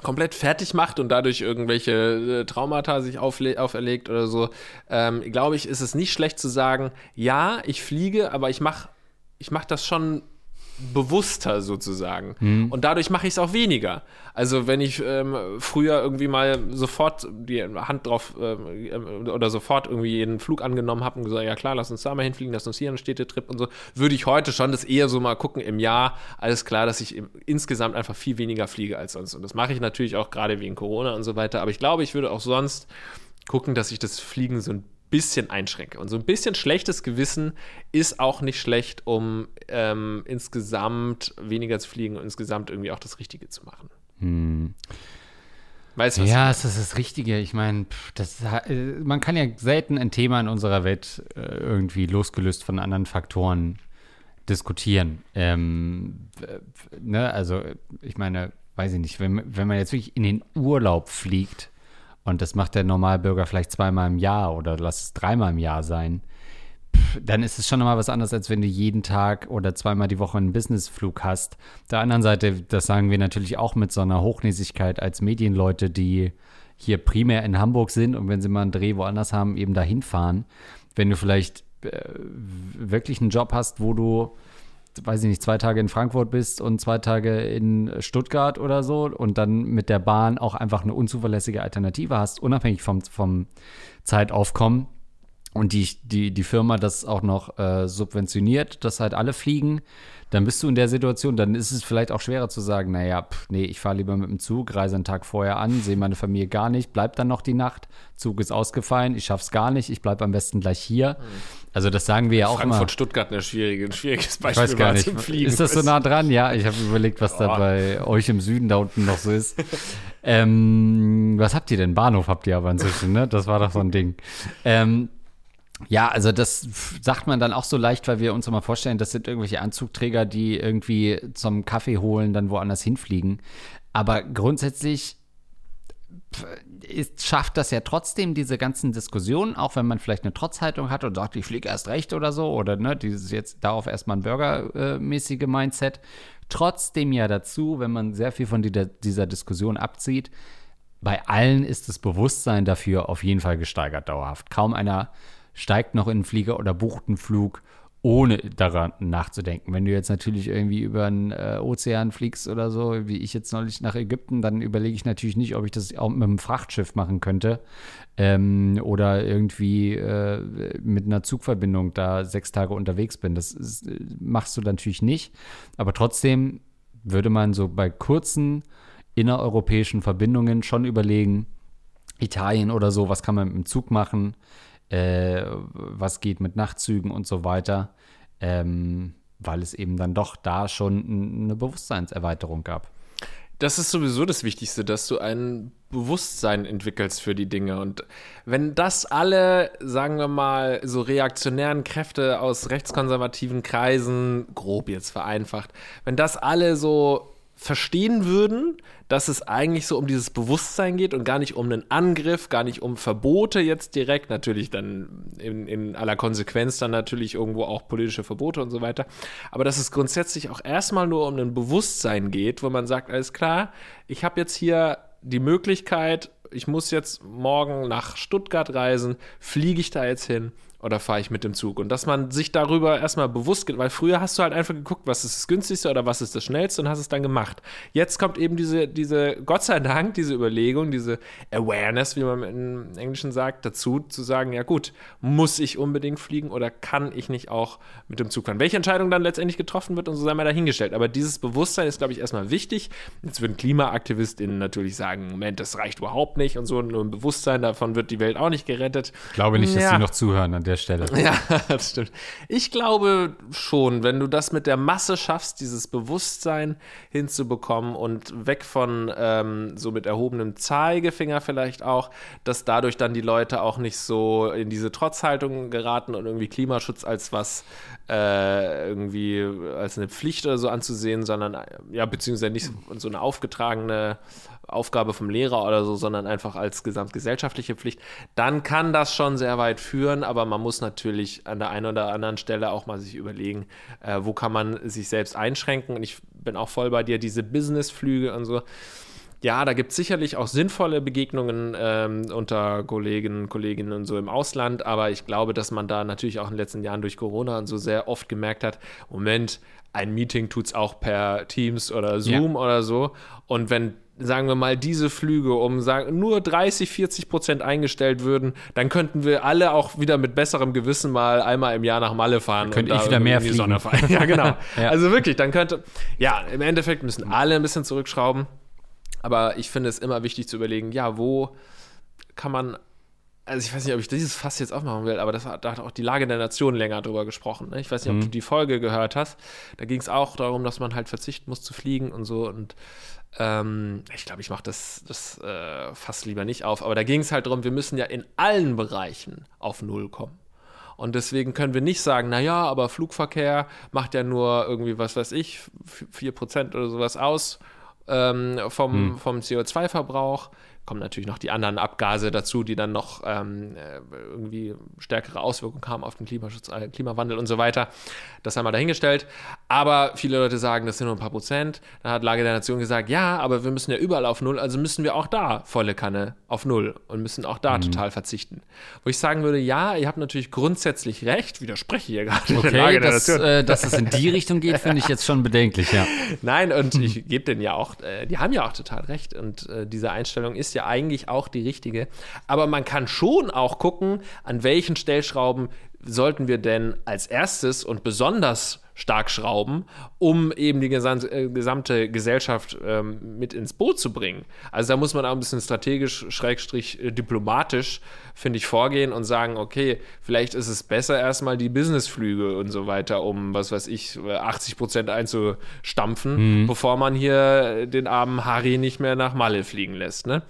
komplett fertig macht und dadurch irgendwelche äh, Traumata sich auferlegt oder so, ähm, glaube ich, ist es nicht schlecht zu sagen, ja, ich fliege, aber ich mache ich mach das schon bewusster sozusagen. Mhm. Und dadurch mache ich es auch weniger. Also wenn ich ähm, früher irgendwie mal sofort die Hand drauf ähm, oder sofort irgendwie jeden Flug angenommen habe und gesagt, ja klar, lass uns da mal hinfliegen, lass uns hier einen Städtetrip und so, würde ich heute schon das eher so mal gucken im Jahr. Alles klar, dass ich im, insgesamt einfach viel weniger fliege als sonst. Und das mache ich natürlich auch gerade wegen Corona und so weiter. Aber ich glaube, ich würde auch sonst gucken, dass ich das Fliegen so ein bisschen einschränke. Und so ein bisschen schlechtes Gewissen ist auch nicht schlecht, um ähm, insgesamt weniger zu fliegen und insgesamt irgendwie auch das Richtige zu machen. Hm. Weißt du, ja, das ist das Richtige. Ich meine, äh, man kann ja selten ein Thema in unserer Welt äh, irgendwie losgelöst von anderen Faktoren diskutieren. Ähm, ne, also, ich meine, weiß ich nicht, wenn, wenn man jetzt wirklich in den Urlaub fliegt, und das macht der Normalbürger vielleicht zweimal im Jahr oder lass es dreimal im Jahr sein, dann ist es schon nochmal was anderes, als wenn du jeden Tag oder zweimal die Woche einen Businessflug hast. Der anderen Seite, das sagen wir natürlich auch mit so einer Hochnäsigkeit als Medienleute, die hier primär in Hamburg sind und wenn sie mal einen Dreh woanders haben, eben dahin fahren. Wenn du vielleicht äh, wirklich einen Job hast, wo du weiß ich nicht, zwei Tage in Frankfurt bist und zwei Tage in Stuttgart oder so und dann mit der Bahn auch einfach eine unzuverlässige Alternative hast, unabhängig vom, vom Zeitaufkommen und die, die, die Firma das auch noch äh, subventioniert, dass halt alle fliegen, dann bist du in der Situation, dann ist es vielleicht auch schwerer zu sagen, naja, pff, nee, ich fahre lieber mit dem Zug, reise einen Tag vorher an, sehe meine Familie gar nicht, bleib dann noch die Nacht, Zug ist ausgefallen, ich schaff's gar nicht, ich bleib am besten gleich hier. Mhm. Also das sagen wir ja auch Frankfurt, immer. Frankfurt, Stuttgart ein, schwierige, ein schwieriges Beispiel ich weiß gar nicht. zum Fliegen. Ist das so nah dran? Ja, ich habe überlegt, was oh. da bei euch im Süden da unten noch so ist. ähm, was habt ihr denn? Bahnhof habt ihr aber inzwischen, ne? Das war doch so ein Ding. Ähm, ja, also das sagt man dann auch so leicht, weil wir uns immer vorstellen, das sind irgendwelche Anzugträger, die irgendwie zum Kaffee holen, dann woanders hinfliegen. Aber grundsätzlich ist, schafft das ja trotzdem diese ganzen Diskussionen, auch wenn man vielleicht eine Trotzhaltung hat und sagt, ich fliege erst recht oder so, oder ne, dieses jetzt darauf erstmal ein bürgermäßige Mindset, trotzdem ja dazu, wenn man sehr viel von dieser, dieser Diskussion abzieht, bei allen ist das Bewusstsein dafür auf jeden Fall gesteigert dauerhaft. Kaum einer steigt noch in den Flieger oder bucht einen Flug, ohne daran nachzudenken. Wenn du jetzt natürlich irgendwie über den äh, Ozean fliegst oder so, wie ich jetzt neulich nach Ägypten, dann überlege ich natürlich nicht, ob ich das auch mit einem Frachtschiff machen könnte ähm, oder irgendwie äh, mit einer Zugverbindung da sechs Tage unterwegs bin. Das ist, machst du natürlich nicht. Aber trotzdem würde man so bei kurzen innereuropäischen Verbindungen schon überlegen, Italien oder so, was kann man mit dem Zug machen? Äh, was geht mit Nachtzügen und so weiter, ähm, weil es eben dann doch da schon eine Bewusstseinserweiterung gab. Das ist sowieso das Wichtigste, dass du ein Bewusstsein entwickelst für die Dinge. Und wenn das alle, sagen wir mal, so reaktionären Kräfte aus rechtskonservativen Kreisen, grob jetzt vereinfacht, wenn das alle so verstehen würden, dass es eigentlich so um dieses Bewusstsein geht und gar nicht um einen Angriff, gar nicht um Verbote jetzt direkt, natürlich dann in, in aller Konsequenz dann natürlich irgendwo auch politische Verbote und so weiter, aber dass es grundsätzlich auch erstmal nur um ein Bewusstsein geht, wo man sagt, alles klar, ich habe jetzt hier die Möglichkeit, ich muss jetzt morgen nach Stuttgart reisen, fliege ich da jetzt hin oder fahre ich mit dem Zug? Und dass man sich darüber erstmal bewusst geht, weil früher hast du halt einfach geguckt, was ist das günstigste oder was ist das schnellste und hast es dann gemacht. Jetzt kommt eben diese, diese Gott sei Dank, diese Überlegung, diese Awareness, wie man im Englischen sagt, dazu zu sagen, ja gut, muss ich unbedingt fliegen oder kann ich nicht auch mit dem Zug fahren? Welche Entscheidung dann letztendlich getroffen wird und so sei mal dahingestellt. Aber dieses Bewusstsein ist, glaube ich, erstmal wichtig. Jetzt würden KlimaaktivistInnen natürlich sagen, Moment, das reicht überhaupt nicht und so, nur ein Bewusstsein, davon wird die Welt auch nicht gerettet. Ich glaube nicht, ja. dass sie noch zuhören an der der Stelle. Ja, das stimmt. Ich glaube schon, wenn du das mit der Masse schaffst, dieses Bewusstsein hinzubekommen und weg von ähm, so mit erhobenem Zeigefinger vielleicht auch, dass dadurch dann die Leute auch nicht so in diese Trotzhaltung geraten und irgendwie Klimaschutz als was äh, irgendwie als eine Pflicht oder so anzusehen, sondern ja, beziehungsweise nicht so eine aufgetragene Aufgabe vom Lehrer oder so, sondern einfach als gesamtgesellschaftliche Pflicht, dann kann das schon sehr weit führen, aber man muss natürlich an der einen oder anderen Stelle auch mal sich überlegen, äh, wo kann man sich selbst einschränken. Und ich bin auch voll bei dir, diese Businessflüge und so ja, da gibt es sicherlich auch sinnvolle Begegnungen ähm, unter Kollegen, Kolleginnen und so im Ausland, aber ich glaube, dass man da natürlich auch in den letzten Jahren durch Corona und so sehr oft gemerkt hat, Moment, ein Meeting tut es auch per Teams oder Zoom ja. oder so. Und wenn sagen wir mal, diese Flüge um sagen, nur 30, 40 Prozent eingestellt würden, dann könnten wir alle auch wieder mit besserem Gewissen mal einmal im Jahr nach Malle fahren. Dann könnte ich wieder mehr fliegen. Sonne fahren. Ja, genau. ja. Also wirklich, dann könnte, ja, im Endeffekt müssen alle ein bisschen zurückschrauben. Aber ich finde es immer wichtig zu überlegen, ja, wo kann man also ich weiß nicht, ob ich dieses Fass jetzt aufmachen will, aber das, da hat auch die Lage der Nation länger drüber gesprochen. Ne? Ich weiß nicht, ob mhm. du die Folge gehört hast. Da ging es auch darum, dass man halt verzichten muss zu fliegen und so. Und ähm, ich glaube, ich mache das, das äh, fast lieber nicht auf. Aber da ging es halt darum, wir müssen ja in allen Bereichen auf Null kommen. Und deswegen können wir nicht sagen, naja, aber Flugverkehr macht ja nur irgendwie, was weiß ich, 4% oder sowas aus ähm, vom, hm. vom CO2-Verbrauch kommen natürlich noch die anderen Abgase dazu, die dann noch ähm, äh, irgendwie stärkere Auswirkungen haben auf den Klimaschutz, äh, Klimawandel und so weiter. Das haben wir dahingestellt. Aber viele Leute sagen, das sind nur ein paar Prozent. Da hat Lage der Nation gesagt, ja, aber wir müssen ja überall auf Null, also müssen wir auch da volle Kanne auf Null und müssen auch da mhm. total verzichten. Wo ich sagen würde, ja, ihr habt natürlich grundsätzlich recht, widerspreche hier gerade okay, der Lage der das, Nation. Äh, dass es in die Richtung geht, finde ich jetzt schon bedenklich, ja. Nein, und mhm. ich gebe denen ja auch, äh, die haben ja auch total recht und äh, diese Einstellung ist ja eigentlich auch die richtige. Aber man kann schon auch gucken, an welchen Stellschrauben sollten wir denn als erstes und besonders stark schrauben, um eben die äh, gesamte Gesellschaft ähm, mit ins Boot zu bringen. Also da muss man auch ein bisschen strategisch, schrägstrich äh, diplomatisch, finde ich, vorgehen und sagen, okay, vielleicht ist es besser erstmal die Businessflüge und so weiter, um, was weiß ich, 80 Prozent einzustampfen, mhm. bevor man hier den armen Harry nicht mehr nach Malle fliegen lässt. Ne?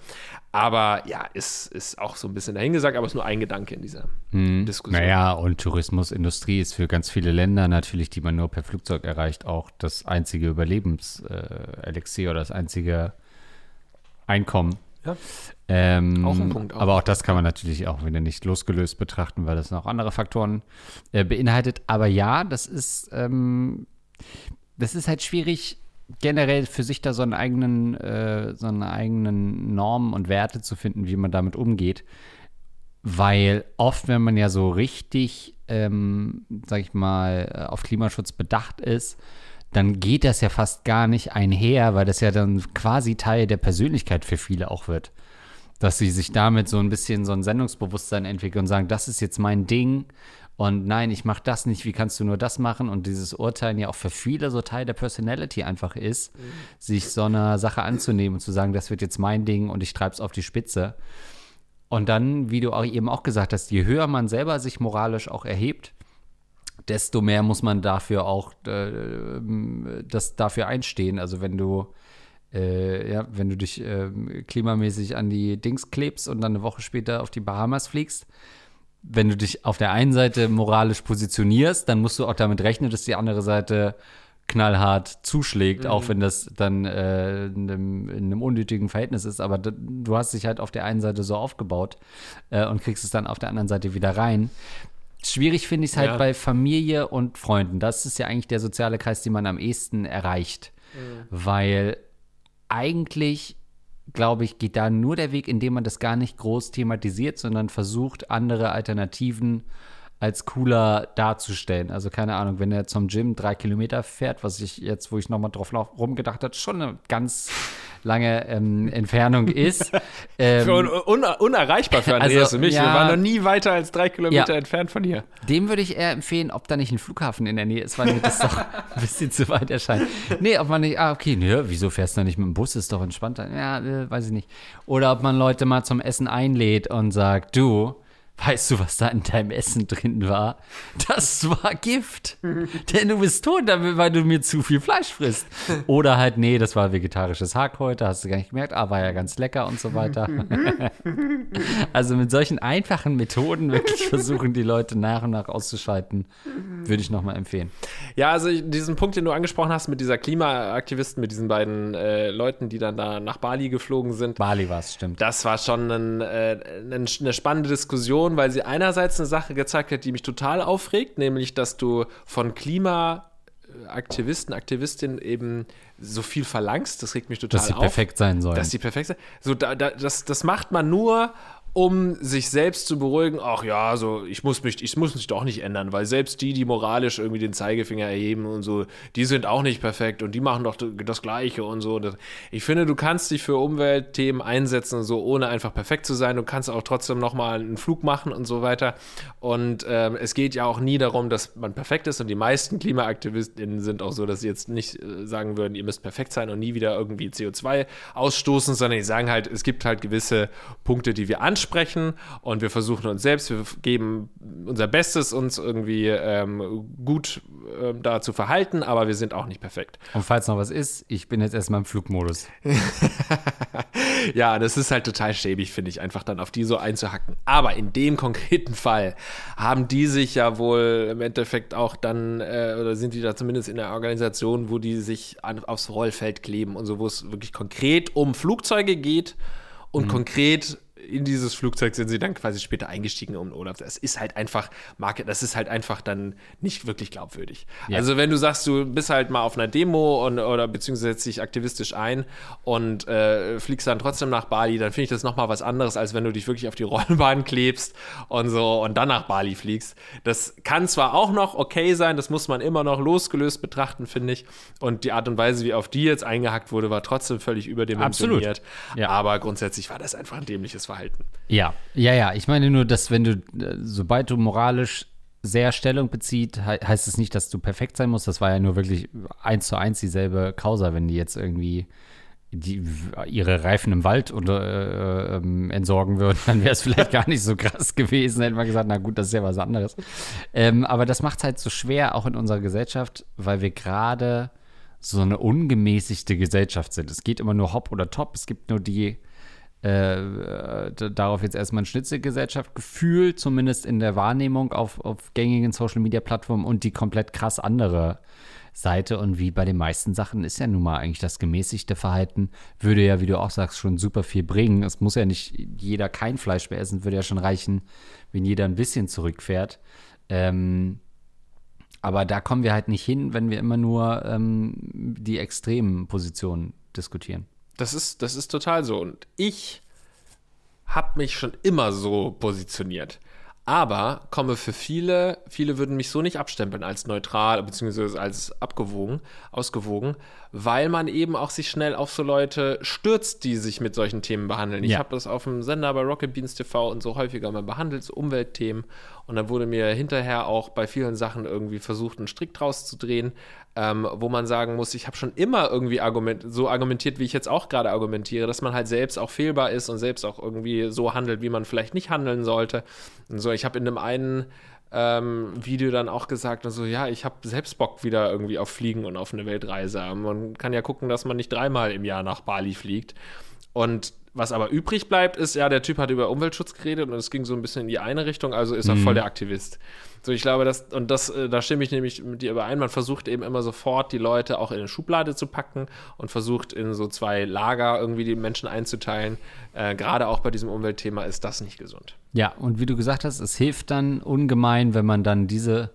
Aber ja, ist, ist auch so ein bisschen dahingesagt, aber ist nur ein Gedanke in dieser hm. Diskussion. Naja, und Tourismusindustrie ist für ganz viele Länder natürlich, die man nur per Flugzeug erreicht, auch das einzige Überlebenselixier äh, oder das einzige Einkommen. Ja. Ähm, auch ein Punkt. Auch. Aber auch das kann man natürlich auch wieder nicht losgelöst betrachten, weil das noch andere Faktoren äh, beinhaltet. Aber ja, das ist, ähm, das ist halt schwierig generell für sich da so einen eigenen, äh, so eine eigenen Normen und Werte zu finden, wie man damit umgeht. Weil oft, wenn man ja so richtig, ähm, sag ich mal, äh, auf Klimaschutz bedacht ist, dann geht das ja fast gar nicht einher, weil das ja dann quasi Teil der Persönlichkeit für viele auch wird. Dass sie sich damit so ein bisschen so ein Sendungsbewusstsein entwickeln und sagen, das ist jetzt mein Ding und nein, ich mache das nicht, wie kannst du nur das machen? Und dieses Urteilen ja auch für viele so Teil der Personality einfach ist, mhm. sich so einer Sache anzunehmen und zu sagen, das wird jetzt mein Ding und ich treibe es auf die Spitze. Und dann, wie du auch eben auch gesagt hast, je höher man selber sich moralisch auch erhebt, desto mehr muss man dafür auch äh, das dafür einstehen. Also wenn du äh, ja, wenn du dich äh, klimamäßig an die Dings klebst und dann eine Woche später auf die Bahamas fliegst, wenn du dich auf der einen Seite moralisch positionierst, dann musst du auch damit rechnen, dass die andere Seite knallhart zuschlägt, mhm. auch wenn das dann äh, in, einem, in, einem, unnötigen Verhältnis ist. Aber du hast dich halt auf der einen Seite so aufgebaut äh, und kriegst es dann auf der anderen Seite wieder rein. Schwierig finde ich es halt ja. bei Familie und Freunden. Das ist ja eigentlich der soziale Kreis, den man am ehesten erreicht. Mhm. Weil eigentlich glaube ich, geht da nur der Weg, indem man das gar nicht groß thematisiert, sondern versucht, andere Alternativen als cooler darzustellen. Also keine Ahnung, wenn er zum Gym drei Kilometer fährt, was ich jetzt, wo ich nochmal drauf rumgedacht habe, schon eine ganz lange ähm, Entfernung ist. Ähm, für un un unerreichbar für Andreas also, und mich. Ja, Wir waren noch nie weiter als drei Kilometer ja, entfernt von hier. Dem würde ich eher empfehlen, ob da nicht ein Flughafen in der Nähe ist, weil mir das doch ein bisschen zu weit erscheint. Nee, ob man nicht, ah, okay, nee, wieso fährst du nicht mit dem Bus? Ist doch entspannter. Ja, äh, weiß ich nicht. Oder ob man Leute mal zum Essen einlädt und sagt, du, Weißt du, was da in deinem Essen drin war? Das war Gift. Denn du bist tot, weil du mir zu viel Fleisch frisst. Oder halt, nee, das war vegetarisches Hack heute, hast du gar nicht gemerkt, aber war ja ganz lecker und so weiter. also mit solchen einfachen Methoden wirklich versuchen, die Leute nach und nach auszuschalten, würde ich nochmal empfehlen. Ja, also diesen Punkt, den du angesprochen hast mit dieser Klimaaktivisten, mit diesen beiden äh, Leuten, die dann da nach Bali geflogen sind. Bali war es, stimmt. Das war schon ein, äh, eine spannende Diskussion Diskussion, weil sie einerseits eine Sache gezeigt hat, die mich total aufregt, nämlich, dass du von Klimaaktivisten, Aktivistinnen eben so viel verlangst. Das regt mich total Dass sie auf. perfekt sein sollen. Dass die perfekt sind. So, da, da, das, das macht man nur, um sich selbst zu beruhigen, ach ja, so, ich muss mich, ich muss mich doch nicht ändern, weil selbst die, die moralisch irgendwie den Zeigefinger erheben und so, die sind auch nicht perfekt und die machen doch das Gleiche und so. Ich finde, du kannst dich für Umweltthemen einsetzen und so, ohne einfach perfekt zu sein. Du kannst auch trotzdem nochmal einen Flug machen und so weiter. Und ähm, es geht ja auch nie darum, dass man perfekt ist und die meisten KlimaaktivistInnen sind auch so, dass sie jetzt nicht äh, sagen würden, ihr müsst perfekt sein und nie wieder irgendwie CO2 ausstoßen, sondern die sagen halt, es gibt halt gewisse Punkte, die wir anschauen ansprechen und wir versuchen uns selbst, wir geben unser Bestes, uns irgendwie ähm, gut äh, da zu verhalten, aber wir sind auch nicht perfekt. Und falls noch was ist, ich bin jetzt erstmal im Flugmodus. ja, das ist halt total schäbig, finde ich, einfach dann auf die so einzuhacken. Aber in dem konkreten Fall haben die sich ja wohl im Endeffekt auch dann, äh, oder sind die da zumindest in der Organisation, wo die sich an, aufs Rollfeld kleben und so, wo es wirklich konkret um Flugzeuge geht und mhm. konkret in dieses Flugzeug sind sie dann quasi später eingestiegen um Olaf. Das ist halt einfach, Marke, das ist halt einfach dann nicht wirklich glaubwürdig. Ja. Also wenn du sagst, du bist halt mal auf einer Demo und, oder beziehungsweise setzt dich aktivistisch ein und äh, fliegst dann trotzdem nach Bali, dann finde ich das nochmal was anderes, als wenn du dich wirklich auf die Rollbahn klebst und so und dann nach Bali fliegst. Das kann zwar auch noch okay sein, das muss man immer noch losgelöst betrachten, finde ich. Und die Art und Weise, wie auf die jetzt eingehackt wurde, war trotzdem völlig überdimensioniert. Absolut. Ja. Aber grundsätzlich war das einfach ein dämliches Verhalten. Ja, ja, ja. Ich meine nur, dass wenn du, äh, sobald du moralisch sehr Stellung bezieht, heißt es nicht, dass du perfekt sein musst. Das war ja nur wirklich eins zu eins dieselbe Causa, wenn die jetzt irgendwie die, ihre Reifen im Wald oder, äh, ähm, entsorgen würden, dann wäre es vielleicht gar nicht so krass gewesen. Hätten wir gesagt, na gut, das ist ja was anderes. Ähm, aber das macht es halt so schwer, auch in unserer Gesellschaft, weil wir gerade so eine ungemäßigte Gesellschaft sind. Es geht immer nur hopp oder top. Es gibt nur die äh, darauf jetzt erstmal eine Schnitzelgesellschaft gefühlt, zumindest in der Wahrnehmung auf, auf gängigen Social-Media-Plattformen und die komplett krass andere Seite. Und wie bei den meisten Sachen ist ja nun mal eigentlich das gemäßigte Verhalten, würde ja, wie du auch sagst, schon super viel bringen. Es muss ja nicht jeder kein Fleisch mehr essen, würde ja schon reichen, wenn jeder ein bisschen zurückfährt. Ähm, aber da kommen wir halt nicht hin, wenn wir immer nur ähm, die extremen Positionen diskutieren. Das ist, das ist total so. Und ich habe mich schon immer so positioniert. Aber komme für viele, viele würden mich so nicht abstempeln als neutral bzw. als abgewogen, ausgewogen, weil man eben auch sich schnell auf so Leute stürzt, die sich mit solchen Themen behandeln. Ja. Ich habe das auf dem Sender bei Rocket Beans TV und so häufiger mal behandelt, so Umweltthemen. Und dann wurde mir hinterher auch bei vielen Sachen irgendwie versucht, einen Strick draus zu drehen, ähm, wo man sagen muss, ich habe schon immer irgendwie argument so argumentiert, wie ich jetzt auch gerade argumentiere, dass man halt selbst auch fehlbar ist und selbst auch irgendwie so handelt, wie man vielleicht nicht handeln sollte. Und so, ich habe in dem einen ähm, Video dann auch gesagt, also ja, ich habe selbst Bock wieder irgendwie auf Fliegen und auf eine Weltreise. Man kann ja gucken, dass man nicht dreimal im Jahr nach Bali fliegt. Und was aber übrig bleibt, ist, ja, der Typ hat über Umweltschutz geredet und es ging so ein bisschen in die eine Richtung, also ist er mhm. voll der Aktivist. So, ich glaube, das, und das, äh, da stimme ich nämlich mit dir überein, man versucht eben immer sofort, die Leute auch in eine Schublade zu packen und versucht in so zwei Lager irgendwie die Menschen einzuteilen. Äh, Gerade auch bei diesem Umweltthema ist das nicht gesund. Ja, und wie du gesagt hast, es hilft dann ungemein, wenn man dann diese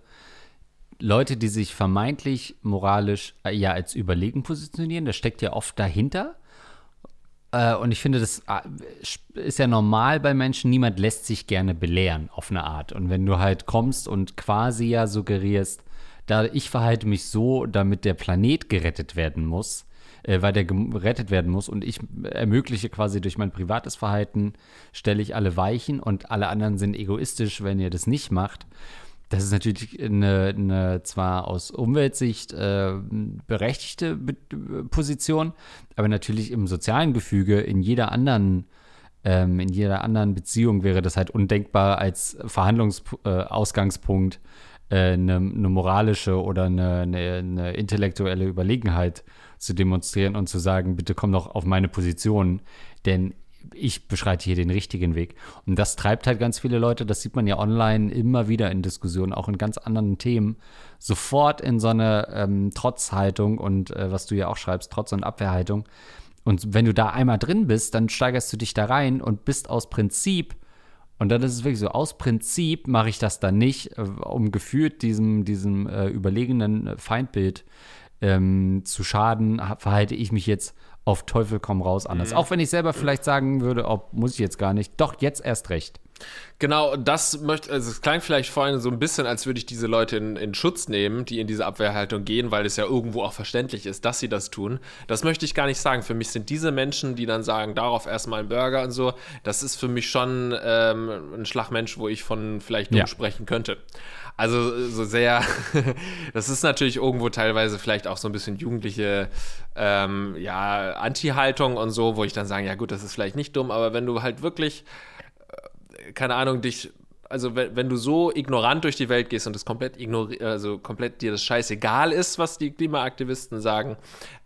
Leute, die sich vermeintlich moralisch äh, ja als überlegen positionieren, das steckt ja oft dahinter und ich finde, das äh, ist ja normal bei Menschen. Niemand lässt sich gerne belehren auf eine Art. Und wenn du halt kommst und quasi ja suggerierst, da ich verhalte mich so, damit der Planet gerettet werden muss, äh, weil der gerettet werden muss und ich ermögliche quasi durch mein privates Verhalten, stelle ich alle Weichen und alle anderen sind egoistisch, wenn ihr das nicht macht. Das ist natürlich eine, eine zwar aus Umweltsicht äh, berechtigte Be Position, aber natürlich im sozialen Gefüge, in jeder anderen, ähm, in jeder anderen Beziehung wäre das halt undenkbar als Verhandlungsausgangspunkt äh, äh, eine, eine, moralische oder eine, eine, intellektuelle Überlegenheit zu demonstrieren und zu sagen, bitte komm doch auf meine Position. Denn ich beschreite hier den richtigen Weg. Und das treibt halt ganz viele Leute, das sieht man ja online immer wieder in Diskussionen, auch in ganz anderen Themen, sofort in so eine ähm, Trotzhaltung und äh, was du ja auch schreibst, Trotz- und Abwehrhaltung. Und wenn du da einmal drin bist, dann steigerst du dich da rein und bist aus Prinzip, und dann ist es wirklich so, aus Prinzip mache ich das dann nicht, äh, um gefühlt diesem, diesem äh, überlegenen Feindbild ähm, zu schaden, verhalte ich mich jetzt auf Teufel komm raus anders. Mhm. Auch wenn ich selber vielleicht sagen würde, ob muss ich jetzt gar nicht. Doch, jetzt erst recht. Genau, das möchte, also es klang vielleicht vorhin so ein bisschen, als würde ich diese Leute in, in, Schutz nehmen, die in diese Abwehrhaltung gehen, weil es ja irgendwo auch verständlich ist, dass sie das tun. Das möchte ich gar nicht sagen. Für mich sind diese Menschen, die dann sagen, darauf erstmal ein Burger und so, das ist für mich schon ähm, ein Schlagmensch, wo ich von vielleicht dumm ja. sprechen könnte. Also so sehr, das ist natürlich irgendwo teilweise vielleicht auch so ein bisschen jugendliche ähm, ja, Anti-Haltung und so, wo ich dann sage, ja gut, das ist vielleicht nicht dumm, aber wenn du halt wirklich keine Ahnung, dich also wenn, wenn, du so ignorant durch die Welt gehst und es komplett ignori also komplett dir das scheißegal ist, was die Klimaaktivisten sagen,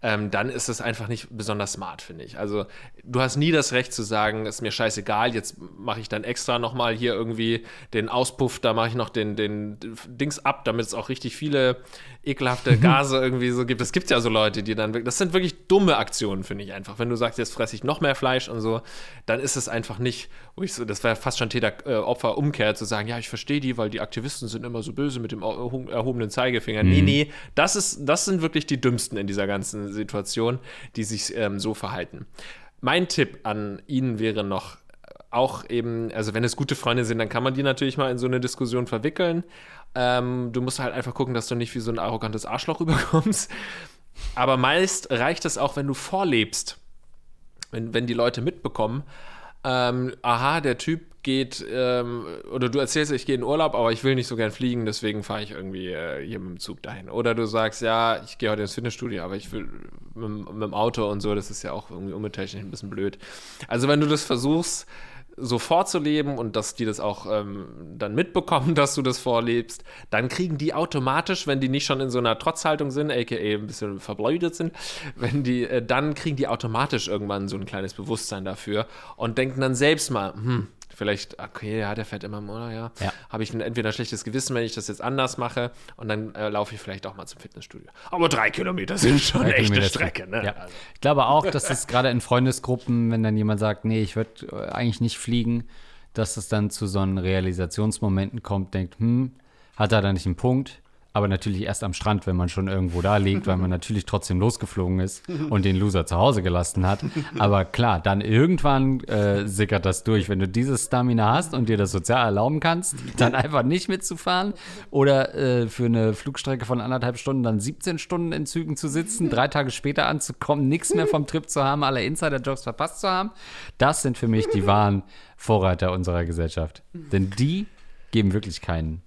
ähm, dann ist es einfach nicht besonders smart, finde ich. Also du hast nie das Recht zu sagen, ist mir scheißegal, jetzt mache ich dann extra nochmal hier irgendwie den Auspuff, da mache ich noch den, den Dings ab, damit es auch richtig viele ekelhafte Gase irgendwie so gibt. Es gibt ja so Leute, die dann, das sind wirklich dumme Aktionen, finde ich einfach. Wenn du sagst, jetzt fresse ich noch mehr Fleisch und so, dann ist es einfach nicht, wo ich so, das wäre fast schon Täter-Opfer-Umkehr, äh, zu sagen, ja, ich verstehe die, weil die Aktivisten sind immer so böse mit dem erhobenen Zeigefinger. Mhm. Nee, nee, das, ist, das sind wirklich die dümmsten in dieser ganzen Situation, die sich ähm, so verhalten. Mein Tipp an Ihnen wäre noch, auch eben, also wenn es gute Freunde sind, dann kann man die natürlich mal in so eine Diskussion verwickeln. Ähm, du musst halt einfach gucken, dass du nicht wie so ein arrogantes Arschloch rüberkommst. Aber meist reicht es auch, wenn du vorlebst. Wenn, wenn die Leute mitbekommen, ähm, aha, der Typ geht, ähm, oder du erzählst, ich gehe in Urlaub, aber ich will nicht so gern fliegen, deswegen fahre ich irgendwie äh, hier mit dem Zug dahin. Oder du sagst, ja, ich gehe heute ins Fitnessstudio, aber ich will mit, mit dem Auto und so, das ist ja auch irgendwie umwelttechnisch ein bisschen blöd. Also wenn du das versuchst, so vorzuleben und dass die das auch ähm, dann mitbekommen, dass du das vorlebst, dann kriegen die automatisch, wenn die nicht schon in so einer Trotzhaltung sind, aka ein bisschen verbleudet sind, wenn die, äh, dann kriegen die automatisch irgendwann so ein kleines Bewusstsein dafür und denken dann selbst mal, hm, vielleicht, okay, ja, der fährt immer im Urlaub, ja. ja. Habe ich entweder ein schlechtes Gewissen, wenn ich das jetzt anders mache und dann äh, laufe ich vielleicht auch mal zum Fitnessstudio. Aber drei Kilometer sind schon drei echte Strecke, ne? Ja. Also. Ich glaube auch, dass es gerade in Freundesgruppen, wenn dann jemand sagt, nee, ich würde äh, eigentlich nicht fliegen, dass es dann zu so einen Realisationsmomenten kommt, denkt, hm, hat er da nicht einen Punkt? Aber natürlich erst am Strand, wenn man schon irgendwo da liegt, weil man natürlich trotzdem losgeflogen ist und den Loser zu Hause gelassen hat. Aber klar, dann irgendwann äh, sickert das durch. Wenn du dieses Stamina hast und dir das sozial erlauben kannst, dann einfach nicht mitzufahren oder äh, für eine Flugstrecke von anderthalb Stunden dann 17 Stunden in Zügen zu sitzen, drei Tage später anzukommen, nichts mehr vom Trip zu haben, alle Insider-Jokes verpasst zu haben, das sind für mich die wahren Vorreiter unserer Gesellschaft. Denn die geben wirklich keinen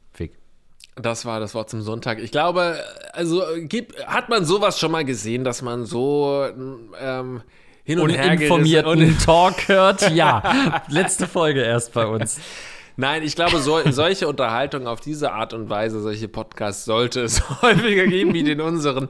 das war das Wort zum Sonntag. Ich glaube, also gibt, hat man sowas schon mal gesehen, dass man so ähm, hin und, und her informierten Talk hört? Ja, letzte Folge erst bei uns. Nein, ich glaube, so, solche Unterhaltungen auf diese Art und Weise, solche Podcasts sollte es häufiger geben wie den unseren.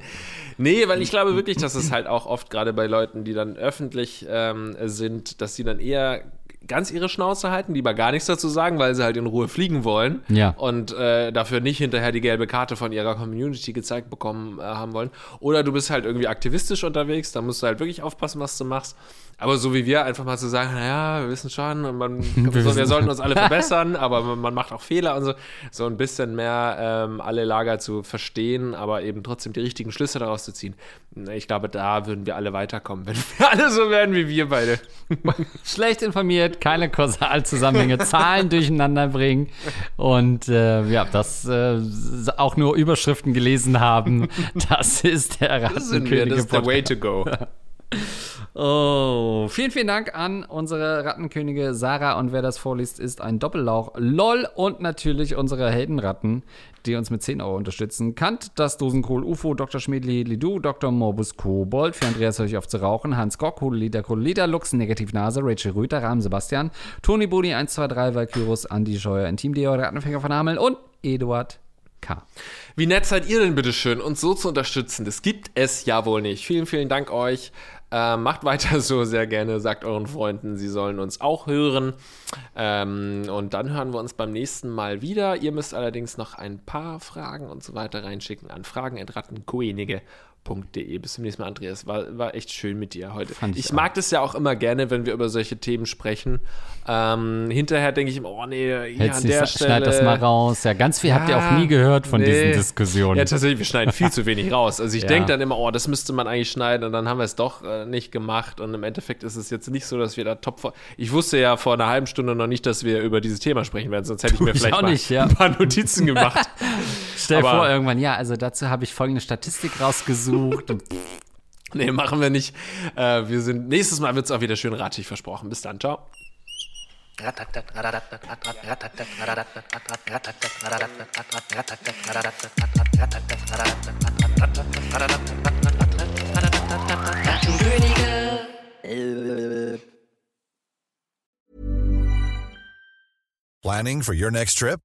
Nee, weil ich glaube wirklich, dass es halt auch oft gerade bei Leuten, die dann öffentlich ähm, sind, dass sie dann eher ganz ihre Schnauze halten, lieber gar nichts dazu sagen, weil sie halt in Ruhe fliegen wollen ja. und äh, dafür nicht hinterher die gelbe Karte von ihrer Community gezeigt bekommen äh, haben wollen. Oder du bist halt irgendwie aktivistisch unterwegs, da musst du halt wirklich aufpassen, was du machst. Aber so wie wir einfach mal zu so sagen, naja, wir wissen schon und man, wir, wir sollten uns alle verbessern, aber man, macht auch Fehler und so. So ein bisschen mehr ähm, alle Lager zu verstehen, aber eben trotzdem die richtigen Schlüsse daraus zu ziehen. Ich glaube, da würden wir alle weiterkommen, wenn wir alle so werden wie wir beide. Schlecht informiert, keine Kausalzusammenhänge, Zahlen durcheinander bringen und äh, ja, das äh, auch nur Überschriften gelesen haben. Das ist der Rattenkönige. Das ist der way to go. Oh, vielen, vielen Dank an unsere Rattenkönige Sarah und wer das vorliest, ist ein Doppellauch. LOL und natürlich unsere Heldenratten, die uns mit 10 Euro unterstützen. Kant, das Dosenkohl UFO, Dr. Schmidli, Lidu, Dr. Morbus Kobold, für Andreas Hörch auf zu rauchen, Hans Gock, Hudeliter, Kodeliter, Lux, Negativnase, Rachel Rüther, Rahmen Sebastian, Toni Boni 123, Valkyrus, Andi Scheuer, Intim Deo, Rattenfänger von Hameln und Eduard K. Wie nett seid ihr denn bitte schön, uns so zu unterstützen? Das gibt es ja wohl nicht. Vielen, vielen Dank euch. Äh, macht weiter so sehr gerne, sagt euren Freunden, sie sollen uns auch hören. Ähm, und dann hören wir uns beim nächsten Mal wieder. Ihr müsst allerdings noch ein paar Fragen und so weiter reinschicken an fragen.rattenkoenige.de www.podcast.de. Bis zum nächsten Mal, Andreas. War, war echt schön mit dir heute. Fand ich ich mag das ja auch immer gerne, wenn wir über solche Themen sprechen. Ähm, hinterher denke ich immer, oh nee, hier Jetzt an der Stelle. schneid das mal raus. Ja, ganz viel habt ihr auch nie gehört von nee. diesen Diskussionen. Ja, tatsächlich, wir schneiden viel zu wenig raus. Also ich Ja. denke dann immer, oh, das müsste man eigentlich schneiden und dann haben wir es doch äh, nicht gemacht und im Endeffekt ist es jetzt nicht so, dass wir da top vor Ich wusste ja vor einer halben Stunde noch nicht, dass wir über dieses Thema sprechen werden, sonst hätte ich mir ich vielleicht mal nicht, ja. ein paar Notizen gemacht. Stell dir aber- vor, irgendwann, ja, also dazu habe ich folgende Statistik rausgesucht. Und nee, machen wir nicht. Äh, wir sind, nächstes Mal wird es auch wieder schön ratig versprochen. Bis dann, ciao. Planning for your next trip?